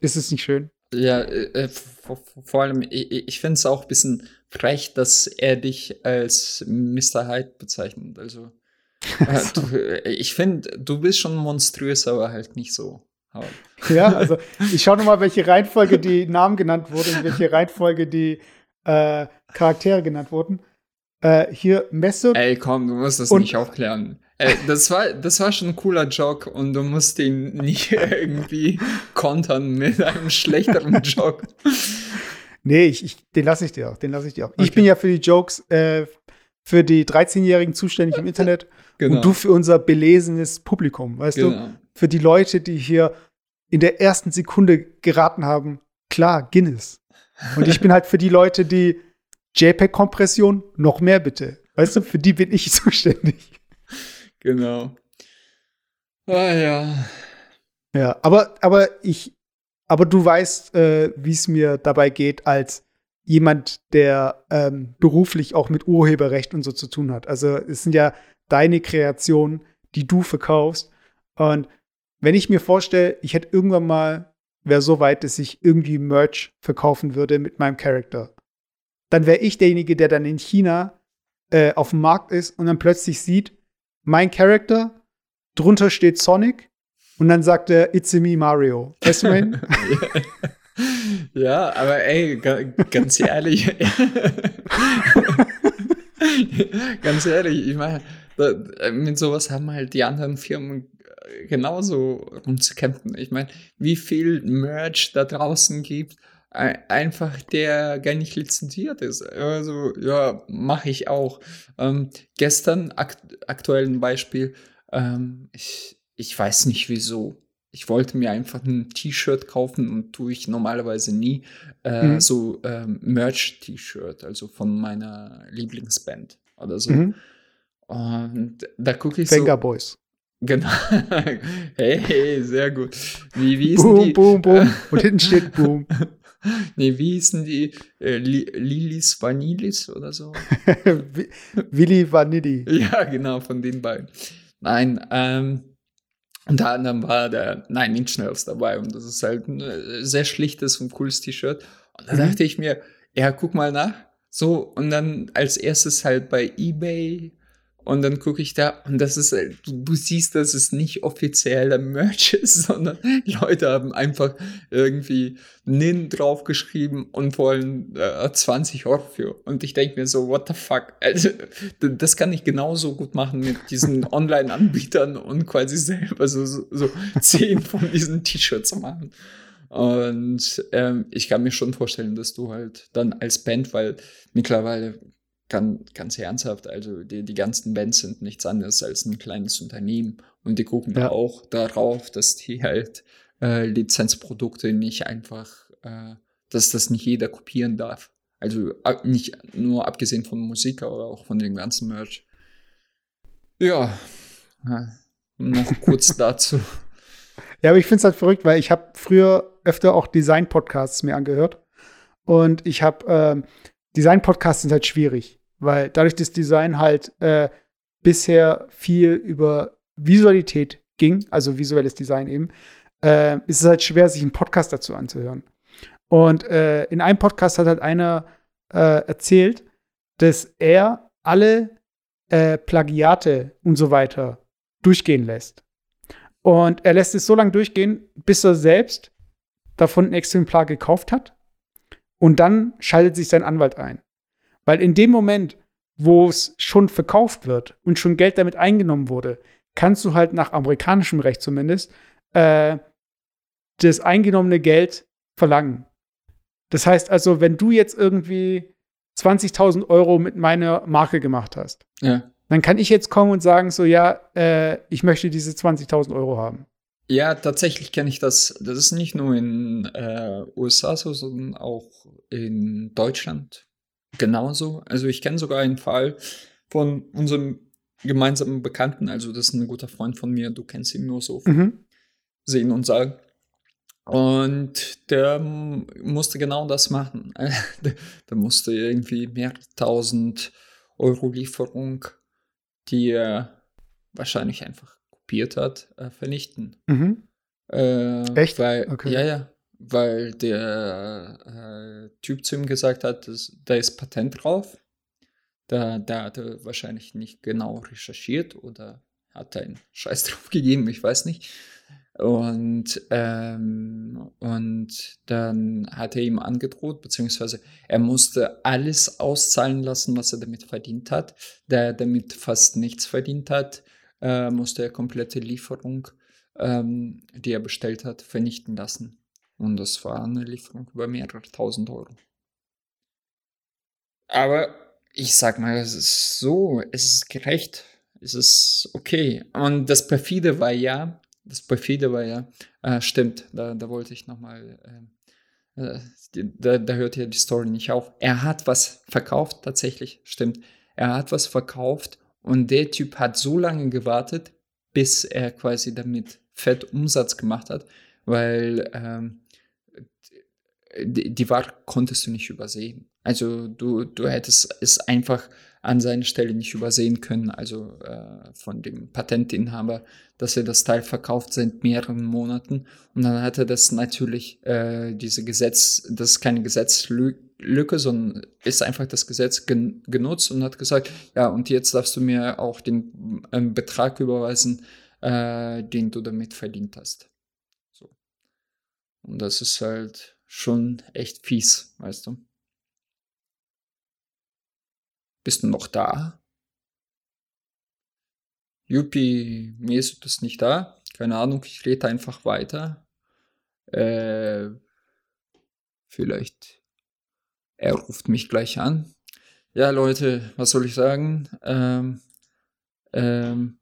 Ist es nicht schön? Ja, äh, äh, vor, vor allem, ich, ich finde es auch ein bisschen frech, dass er dich als Mr. Hyde bezeichnet. Also, äh, du, äh, ich finde, du bist schon monströs, aber halt nicht so. (laughs) Ja, also ich schaue nochmal, welche Reihenfolge die Namen genannt wurden und welche Reihenfolge die äh, Charaktere genannt wurden. Äh, hier Mesut. ey, komm, du musst das nicht aufklären. Äh, das, war, das war schon ein cooler Joke und du musst ihn nicht (laughs) irgendwie kontern mit einem schlechteren (laughs) Joke. Nee, ich, ich, den lasse ich dir auch. Den lasse ich dir auch. Ich Okay. bin ja für die Jokes äh, für die 13-Jährigen zuständig im Internet (laughs) Genau. und du für unser belesenes Publikum, weißt du? genau. Für die Leute, die hier in der ersten Sekunde geraten haben, klar, Guinness. Und ich bin halt für die Leute, die JPEG-Kompression, noch mehr bitte. Weißt du, für die bin ich (laughs) zuständig. Genau. Ah ja. Ja, aber, aber ich, aber du weißt, äh, wie es mir dabei geht, als jemand, der ähm, beruflich auch mit Urheberrecht und so zu tun hat. Also es sind ja deine Kreationen, die du verkaufst. Und wenn ich mir vorstelle, ich hätte irgendwann mal, wäre so weit, dass ich irgendwie Merch verkaufen würde mit meinem Charakter, dann wäre ich derjenige, der dann in China äh, auf dem Markt ist und dann plötzlich sieht, mein Charakter, drunter steht Sonic und dann sagt er, It's me, Mario. Weißt du, mein? (laughs) ja, aber ey, ga, ganz ehrlich. (laughs) ganz ehrlich, ich meine, da- mit sowas haben halt die anderen Firmen äh, genauso rumzukämpfen. Ich meine, wie viel Merch da draußen gibt, ein- einfach der gar nicht lizenziert ist. Also, ja, mache ich auch. Ähm, gestern, akt aktuellen Beispiel, ähm, ich, ich weiß nicht wieso. Ich wollte mir einfach ein T-Shirt kaufen und tue ich normalerweise nie. Äh, Mhm. So ähm, Merch-T-Shirt, also von meiner Lieblingsband oder so. Mhm. Und da gucke ich Venga so. Boys. Genau. (laughs) hey, hey, sehr gut. Wie, wie ist Boom, die? boom, boom. (laughs) Und hinten steht Boom. nee, wie hießen die? Äh, Li Lilis Vanilis oder so? (laughs) Wi- Willi Vanilli. ja, genau, von den beiden. Nein, ähm, unter anderem war der Nine Inch Nails dabei und das ist halt ein äh, sehr schlichtes und cooles T-Shirt. Und da Mhm. dachte ich mir, ja, guck mal nach. So, und dann als erstes halt bei eBay und dann gucke ich da und das ist, halt- du, siehst, dass es nicht offizieller Merch ist, (laughs) sondern Leute haben einfach irgendwie Nin draufgeschrieben und wollen äh, 20 Euro für. Und ich denke mir so, what the fuck? Also, das kann ich genauso gut machen mit diesen (laughs) Online-Anbietern und quasi selber so, so, so zehn von diesen T-Shirts machen. Und ähm, ich kann mir schon vorstellen, dass du halt dann als Band, weil mittlerweile ganz, ganz ernsthaft, also die, die ganzen Bands sind nichts anderes als ein kleines Unternehmen und die gucken Ja. da auch darauf, dass die halt äh, Lizenzprodukte nicht einfach, äh, dass das nicht jeder kopieren darf. Also ab- nicht nur abgesehen von Musik, aber auch von dem ganzen Merch. Ja, ja noch kurz (laughs) dazu. Ja, aber ich finde es halt verrückt, weil ich habe früher öfter auch Design-Podcasts mir angehört. Und ich habe, ähm, Design-Podcasts sind halt schwierig, weil dadurch das Design halt äh, bisher viel über Visualität ging, also visuelles Design eben, äh, ist es halt schwer, sich einen Podcast dazu anzuhören. Und äh, in einem Podcast hat halt einer äh, erzählt, dass er alle äh, Plagiate und so weiter durchgehen lässt. Und er lässt es so lange durchgehen, bis er selbst davon ein Exemplar gekauft hat. Und dann schaltet sich sein Anwalt ein. Weil in dem Moment, wo es schon verkauft wird und schon Geld damit eingenommen wurde, kannst du halt nach amerikanischem Recht zumindest äh, das eingenommene Geld verlangen. Das heißt also, wenn du jetzt irgendwie 20.000 Euro mit meiner Marke gemacht hast, Ja. dann kann ich jetzt kommen und sagen, so, ja, äh, ich möchte diese 20.000 Euro haben. Ja, tatsächlich kenne ich das. Das ist nicht nur in äh, USA so, sondern auch in Deutschland genauso. Also ich kenne sogar einen Fall von unserem gemeinsamen Bekannten, also das ist ein guter Freund von mir, du kennst ihn nur so Mhm. sehen und sagen. Und der musste genau das machen. (laughs) der, der musste irgendwie mehrere tausend Euro Lieferung, die er wahrscheinlich einfach kopiert hat, äh, vernichten. Mhm. Äh, Echt? Weil, Okay. Ja, ja. Weil der äh, Typ zu ihm gesagt hat, dass, da ist Patent drauf. Da, da hat er wahrscheinlich nicht genau recherchiert oder hat einen Scheiß (laughs) drauf gegeben, ich weiß nicht. Und, ähm, und dann hat er ihm angedroht, beziehungsweise er musste alles auszahlen lassen, was er damit verdient hat. Da er damit fast nichts verdient hat, äh, musste er komplette Lieferung, ähm, die er bestellt hat, vernichten lassen. Und das war eine Lieferung über mehrere tausend Euro. Aber ich sag mal, es ist so, es ist gerecht, es ist okay. Und das perfide war ja, das perfide war ja, äh, stimmt, da, da wollte ich nochmal, äh, äh, da, da hört ja die Story nicht auf. Er hat was verkauft, tatsächlich, stimmt. Er hat was verkauft und der Typ hat so lange gewartet, bis er quasi damit fett Umsatz gemacht hat, weil ähm, die, die Ware konntest du nicht übersehen. Also du, du hättest es einfach an seiner Stelle nicht übersehen können, also äh, von dem Patentinhaber, dass er das Teil verkauft seit mehreren Monaten. Und dann hat er das natürlich, äh, diese Gesetz, das ist keine Gesetzlücke, sondern ist einfach das Gesetz gen genutzt und hat gesagt, ja, und jetzt darfst du mir auch den ähm, Betrag überweisen, äh, den du damit verdient hast. Und das ist halt schon echt fies, weißt du. Bist du noch da? Juppie, mir ist das nicht da. Keine Ahnung, ich rede einfach weiter. Äh, vielleicht er ruft mich gleich an. Ja, Leute, was soll ich sagen? Ähm, ähm,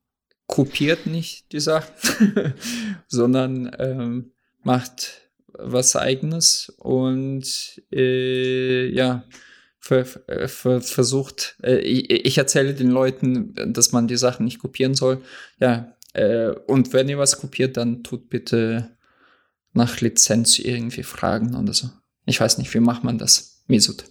kopiert nicht die Sachen, (laughs) sondern ähm, macht was eigenes und äh, ja, ver, ver, versucht, äh, ich, ich erzähle den Leuten, dass man die Sachen nicht kopieren soll. Ja, äh, und wenn ihr was kopiert, dann tut bitte nach Lizenz irgendwie fragen oder so. Ich weiß nicht, wie macht man das? Mesut.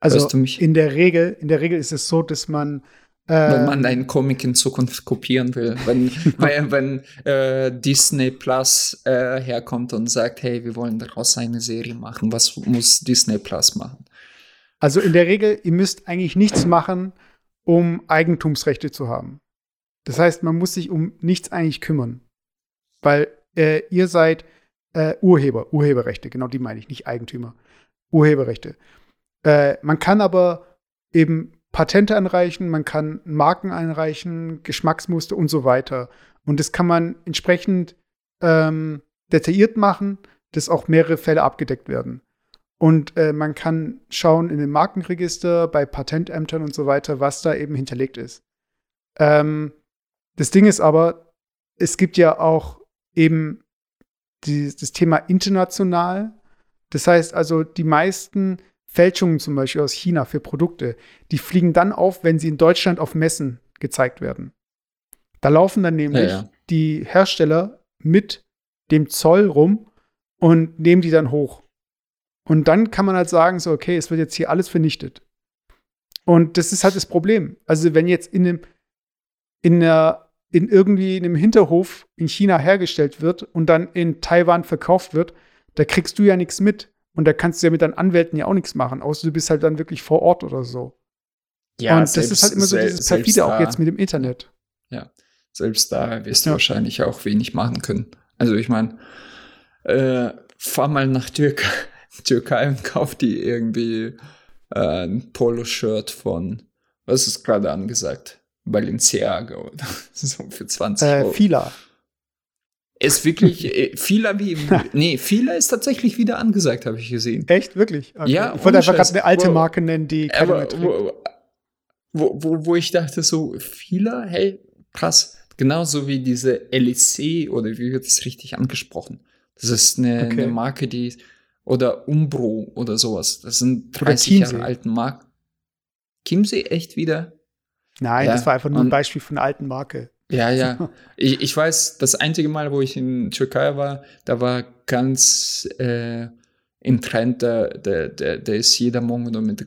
Also in der Regel, in der Regel ist es so, dass man wenn ähm, man einen Comic in Zukunft kopieren will. Wenn, (laughs) wenn, wenn äh, Disney Plus äh, herkommt und sagt, hey, wir wollen daraus eine Serie machen, was muss Disney Plus machen? Also in der Regel, ihr müsst eigentlich nichts machen, um Eigentumsrechte zu haben. Das heißt, man muss sich um nichts eigentlich kümmern. Weil äh, ihr seid äh, Urheber, Urheberrechte, genau die meine ich, nicht Eigentümer. Urheberrechte. Äh, man kann aber eben Patente einreichen, man kann Marken einreichen, Geschmacksmuster und so weiter. Und das kann man entsprechend ähm, detailliert machen, dass auch mehrere Fälle abgedeckt werden. Und äh, man kann schauen in dem Markenregister, bei Patentämtern und so weiter, was da eben hinterlegt ist. Ähm, das Ding ist aber, es gibt ja auch eben die, das Thema international. Das heißt also, die meisten Fälschungen zum Beispiel aus China für Produkte, die fliegen dann auf, wenn sie in Deutschland auf Messen gezeigt werden. Da laufen dann nämlich Ja, ja. die Hersteller mit dem Zoll rum und nehmen die dann hoch. Und dann kann man halt sagen, so, okay, es wird jetzt hier alles vernichtet. Und das ist halt das Problem. Also, wenn jetzt in einem, in einer, in irgendwie in einem Hinterhof in China hergestellt wird und dann in Taiwan verkauft wird, da kriegst du ja nichts mit. Und da kannst du ja mit deinen Anwälten ja auch nichts machen, außer du bist halt dann wirklich vor Ort oder so. und das ist halt immer so dieses perfide auch jetzt mit dem Internet. selbst da wirst du Ja. wahrscheinlich auch wenig machen können. Also ich meine, äh, fahr mal nach Türkei, (laughs) Türkei und kauf dir irgendwie äh, ein Poloshirt von, was ist gerade angesagt? Balenciaga oder (laughs) so für 20 Äh, Euro. Fila. Ist wirklich, äh, (laughs) Fila wie, nee, Fila ist tatsächlich wieder angesagt, habe ich gesehen. Echt? Wirklich? Okay. Ja, ich wollte einfach gerade eine alte. Marke nennen, die keiner mehr trägt. wo, wo, wo, ich dachte so, Fila, hey, krass. Genauso wie diese LEC oder wie wird das richtig angesprochen? Das ist eine, Okay. eine Marke, die, oder Umbro oder sowas. Das sind Oder 30 Jahre alten Marken. Chiemsee echt wieder? Nein, Ja, das war einfach nur ein Beispiel von einer alten Marke. Ja, ja. (laughs) ich, ich weiß, das einzige Mal, wo ich in Türkei war, da war ganz äh, im Trend, der, der, der, der ist jeder Morgen nur mit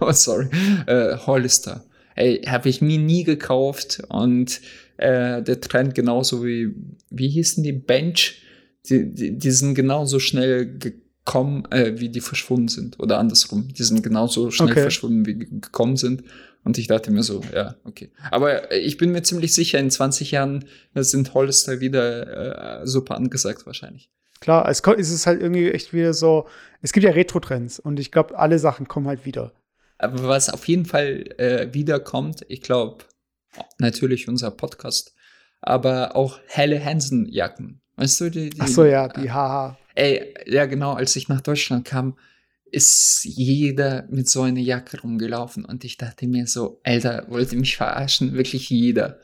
oh, (laughs) sorry, äh, Hollister. Ey, habe ich mir nie gekauft und äh, der Trend genauso wie, wie hießen die, Bench, die, die, die sind genauso schnell gekommen, äh, wie die verschwunden sind oder andersrum. Die sind genauso schnell Okay. verschwunden, wie ge- gekommen sind. Und ich dachte mir so, ja, okay. Aber äh, ich bin mir ziemlich sicher, in 20 Jahren äh, sind Hollister wieder äh, super angesagt wahrscheinlich. Klar, es, ist halt irgendwie echt wieder so, es gibt ja Retro-Trends und ich glaube, alle Sachen kommen halt wieder. Aber was auf jeden Fall äh, wiederkommt, ich glaube, natürlich unser Podcast, aber auch helle Hansen-Jacken. Weißt du, die, die Ach so, ja, die Haha. Ey, ja genau, als ich nach Deutschland kam, ist jeder mit so einer Jacke rumgelaufen und ich dachte mir so, Alter, wollt ihr mich verarschen? Wirklich jeder.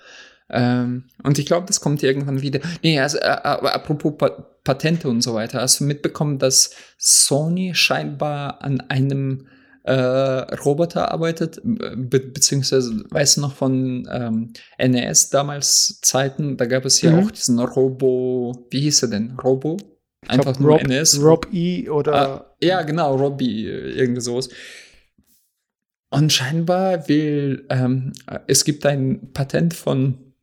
Ähm, und ich glaube, das kommt irgendwann wieder. Nee, also, äh, aber apropos pa Patente und so weiter, hast du mitbekommen, dass Sony scheinbar an einem äh, Roboter arbeitet, be beziehungsweise weißt du noch von ähm, NES damals Zeiten, da gab es ja Mhm. auch diesen Robo, wie hieß er denn? Robo? Einfach glaub, nur Rob, NES. Rob E oder Ah, ja, genau, Robbie, äh, irgendwie sowas. Und scheinbar will, ähm, äh, es gibt ein Patent von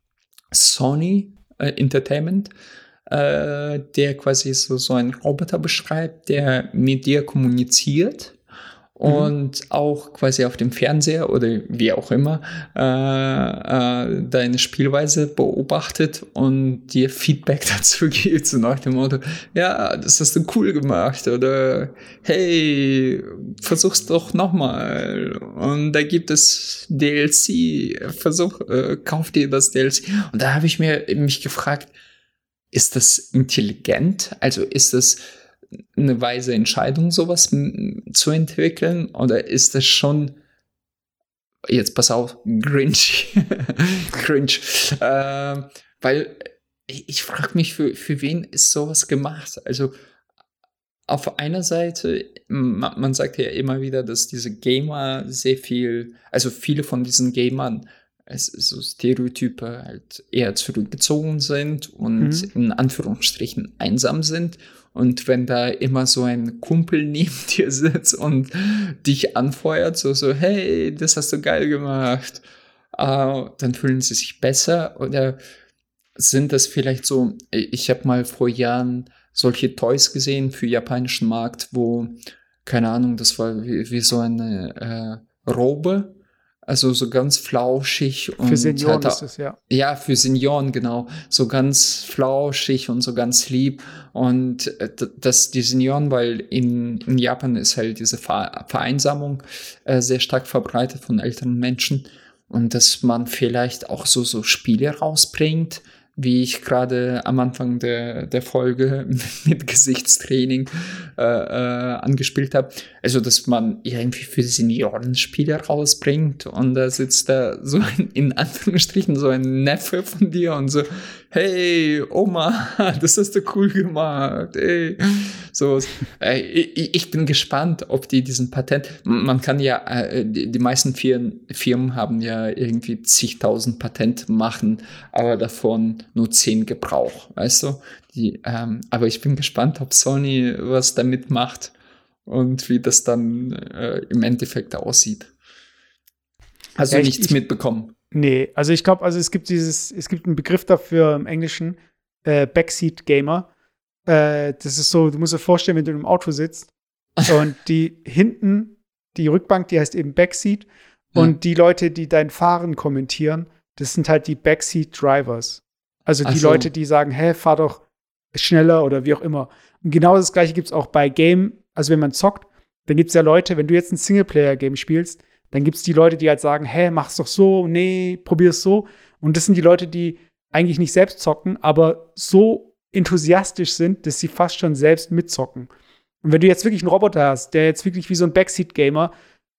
Sony äh, Entertainment, äh, der quasi so, so einen Roboter beschreibt, der mit dir kommuniziert und auch quasi auf dem Fernseher oder wie auch immer äh, äh, deine Spielweise beobachtet und dir Feedback (laughs) dazu gibt, so nach dem Motto, ja, das hast du cool gemacht oder hey, versuch's doch nochmal. Und da gibt es DLC, versuch, äh, kauf dir das DLC und da habe ich mir mich gefragt, ist das intelligent? Also ist das eine weise Entscheidung, sowas zu entwickeln? Oder ist das schon, jetzt pass auf, Grinch, (laughs) Grinch, äh, weil ich, ich frage mich, für, für wen ist sowas gemacht? Also auf einer Seite, man, man sagt ja immer wieder, dass diese Gamer sehr viel, also viele von diesen Gamern es ist so Stereotype halt eher zurückgezogen sind und Mhm. in Anführungsstrichen einsam sind. Und wenn da immer so ein Kumpel (laughs) neben dir sitzt und dich anfeuert, so, so, hey, das hast du geil gemacht, äh, dann fühlen sie sich besser oder sind das vielleicht so, ich habe mal vor Jahren solche Toys gesehen für japanischen Markt, wo, keine Ahnung, das war wie, wie so eine äh, Robe, also so ganz flauschig und für Senioren halt ist es ja. ja, für Senioren, genau. So ganz flauschig und so ganz lieb. Und äh, dass die Senioren, weil in, in Japan ist halt diese Ver Vereinsamung äh, sehr stark verbreitet von älteren Menschen. Und dass man vielleicht auch so, so Spiele rausbringt, wie ich gerade am Anfang der, der Folge (laughs) mit Gesichtstraining äh, äh, angespielt habe. Also, dass man irgendwie für Senioren Spiele rausbringt und da sitzt da so ein, in Anführungsstrichen so ein Neffe von dir und so, hey, Oma, (laughs) das hast du cool gemacht, ey. So, äh, ich, ich bin gespannt, ob die diesen Patent, man kann ja, äh, die, meisten Firmen, Firmen haben ja irgendwie zigtausend Patent machen, aber davon nur zehn Gebrauch, weißt du? Die, ähm, aber ich bin gespannt, ob Sony was damit macht und wie das dann äh, im Endeffekt aussieht. Hast Ja, du ich- nichts ich- mitbekommen? Nee, also ich glaube, also es gibt dieses, es gibt einen Begriff dafür im Englischen, äh, Backseat Gamer. Äh, das ist so, du musst dir vorstellen, wenn du im Auto sitzt (laughs) und die hinten, die Rückbank, die heißt eben Backseat Ja. und die Leute, die dein Fahren kommentieren, Das sind halt die Backseat Drivers. Also die so. Leute, die sagen, hä, fahr doch schneller oder wie auch immer. Und genau das gleiche gibt es auch bei Game, also wenn man zockt, dann gibt es ja Leute, wenn du jetzt ein Singleplayer-Game spielst, dann gibt es die Leute, die halt sagen, hä, mach's doch so, nee, probier's so. Und das sind die Leute, die eigentlich nicht selbst zocken, aber so enthusiastisch sind, dass sie fast schon selbst mitzocken. Und wenn du jetzt wirklich einen Roboter hast, der jetzt wirklich wie so ein Backseat-Gamer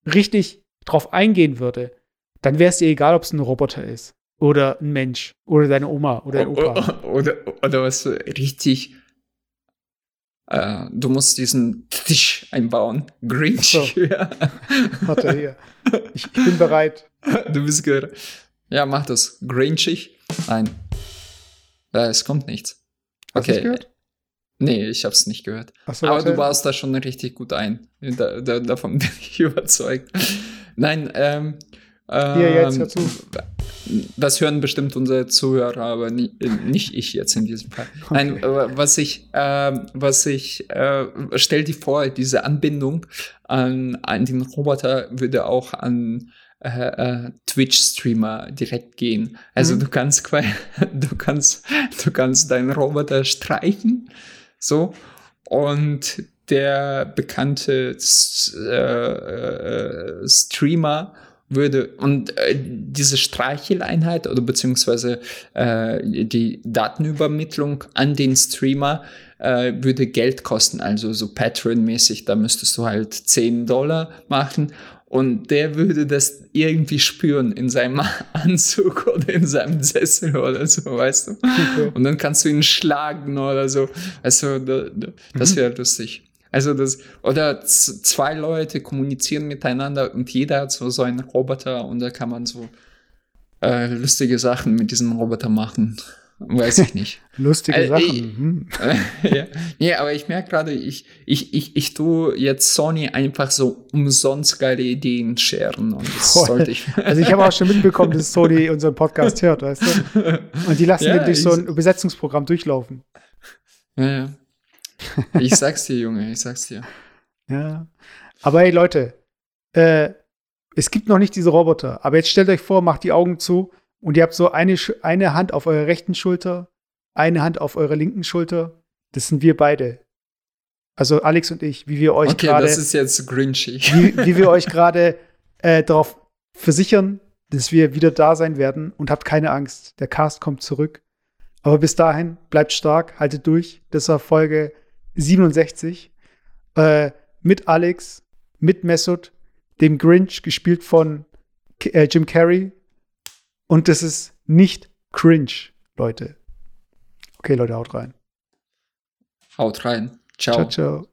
richtig drauf eingehen würde, dann wäre es dir egal, ob es ein Roboter ist. Oder ein Mensch. Oder deine Oma oder dein Opa. (laughs) Oder, oder was so richtig. Äh, du musst diesen Tisch einbauen. Grinch. So. (laughs) Ja. Warte hier. Ich, ich bin bereit. Du bist gehört. Ja, mach das. Grinchig? Nein. Äh, es kommt nichts. Hast du das gehört? Nee, ich hab's nicht gehört. So, Aber du baust da schon richtig gut ein. Da, da, davon bin (laughs) ich überzeugt. Nein, ähm. Hier, jetzt ähm, hör zu. Das hören bestimmt unsere Zuhörer, aber nie, äh, nicht ich jetzt in diesem Fall. Nein, äh, was ich, ähm, was ich, äh, stell dir vor, diese Anbindung an, an den Roboter würde auch an äh, äh, Twitch-Streamer direkt gehen. Also Mhm. du kannst quasi, (laughs) du kannst, du kannst deinen Roboter streichen, so, und der bekannte äh, äh, Streamer würde und äh, diese Streicheleinheit oder beziehungsweise äh, die Datenübermittlung an den Streamer äh, würde Geld kosten, also so Patreon-mäßig, da müsstest du halt 10 Dollar machen und der würde das irgendwie spüren in seinem (laughs) Anzug oder in seinem Sessel oder so, weißt du? Und dann kannst du ihn schlagen oder so. Also, da, da, das wäre lustig. Also das, oder zwei Leute kommunizieren miteinander und jeder hat so, so einen Roboter und da kann man so äh, lustige Sachen mit diesem Roboter machen. Weiß ich nicht. (laughs) Lustige Äh, Sachen. ich- Hm. (laughs) ja. Nee, aber ich merke gerade, ich, ich, ich, ich tue jetzt Sony einfach so umsonst geile Ideen scheren und das Voll. sollte ich. (laughs) Also ich habe auch schon mitbekommen, dass Sony unseren Podcast hört, weißt du? Und die lassen Ja, den durch so ein Übersetzungsprogramm durchlaufen. ja, ja. Ich sag's dir, Junge, ich sag's dir. (laughs) Ja. Aber hey, Leute, äh, es gibt noch nicht diese Roboter. Aber jetzt stellt euch vor, macht die Augen zu und ihr habt so eine, eine Hand auf eurer rechten Schulter, eine Hand auf eurer linken Schulter. Das sind wir beide. Also Alex und ich, wie wir euch Okay, gerade, das ist jetzt grinchy. (laughs) wie, wie wir euch gerade äh, darauf versichern, dass wir wieder da sein werden und habt keine Angst. Der Cast kommt zurück. Aber bis dahin, bleibt stark, haltet durch. Das war Folge 67. Äh, mit Alex, mit Mesut, dem Grinch, gespielt von K äh, Jim Carrey. Und das ist nicht cringe, Leute. Okay, Leute, haut rein. Haut rein. Ciao. Ciao, ciao.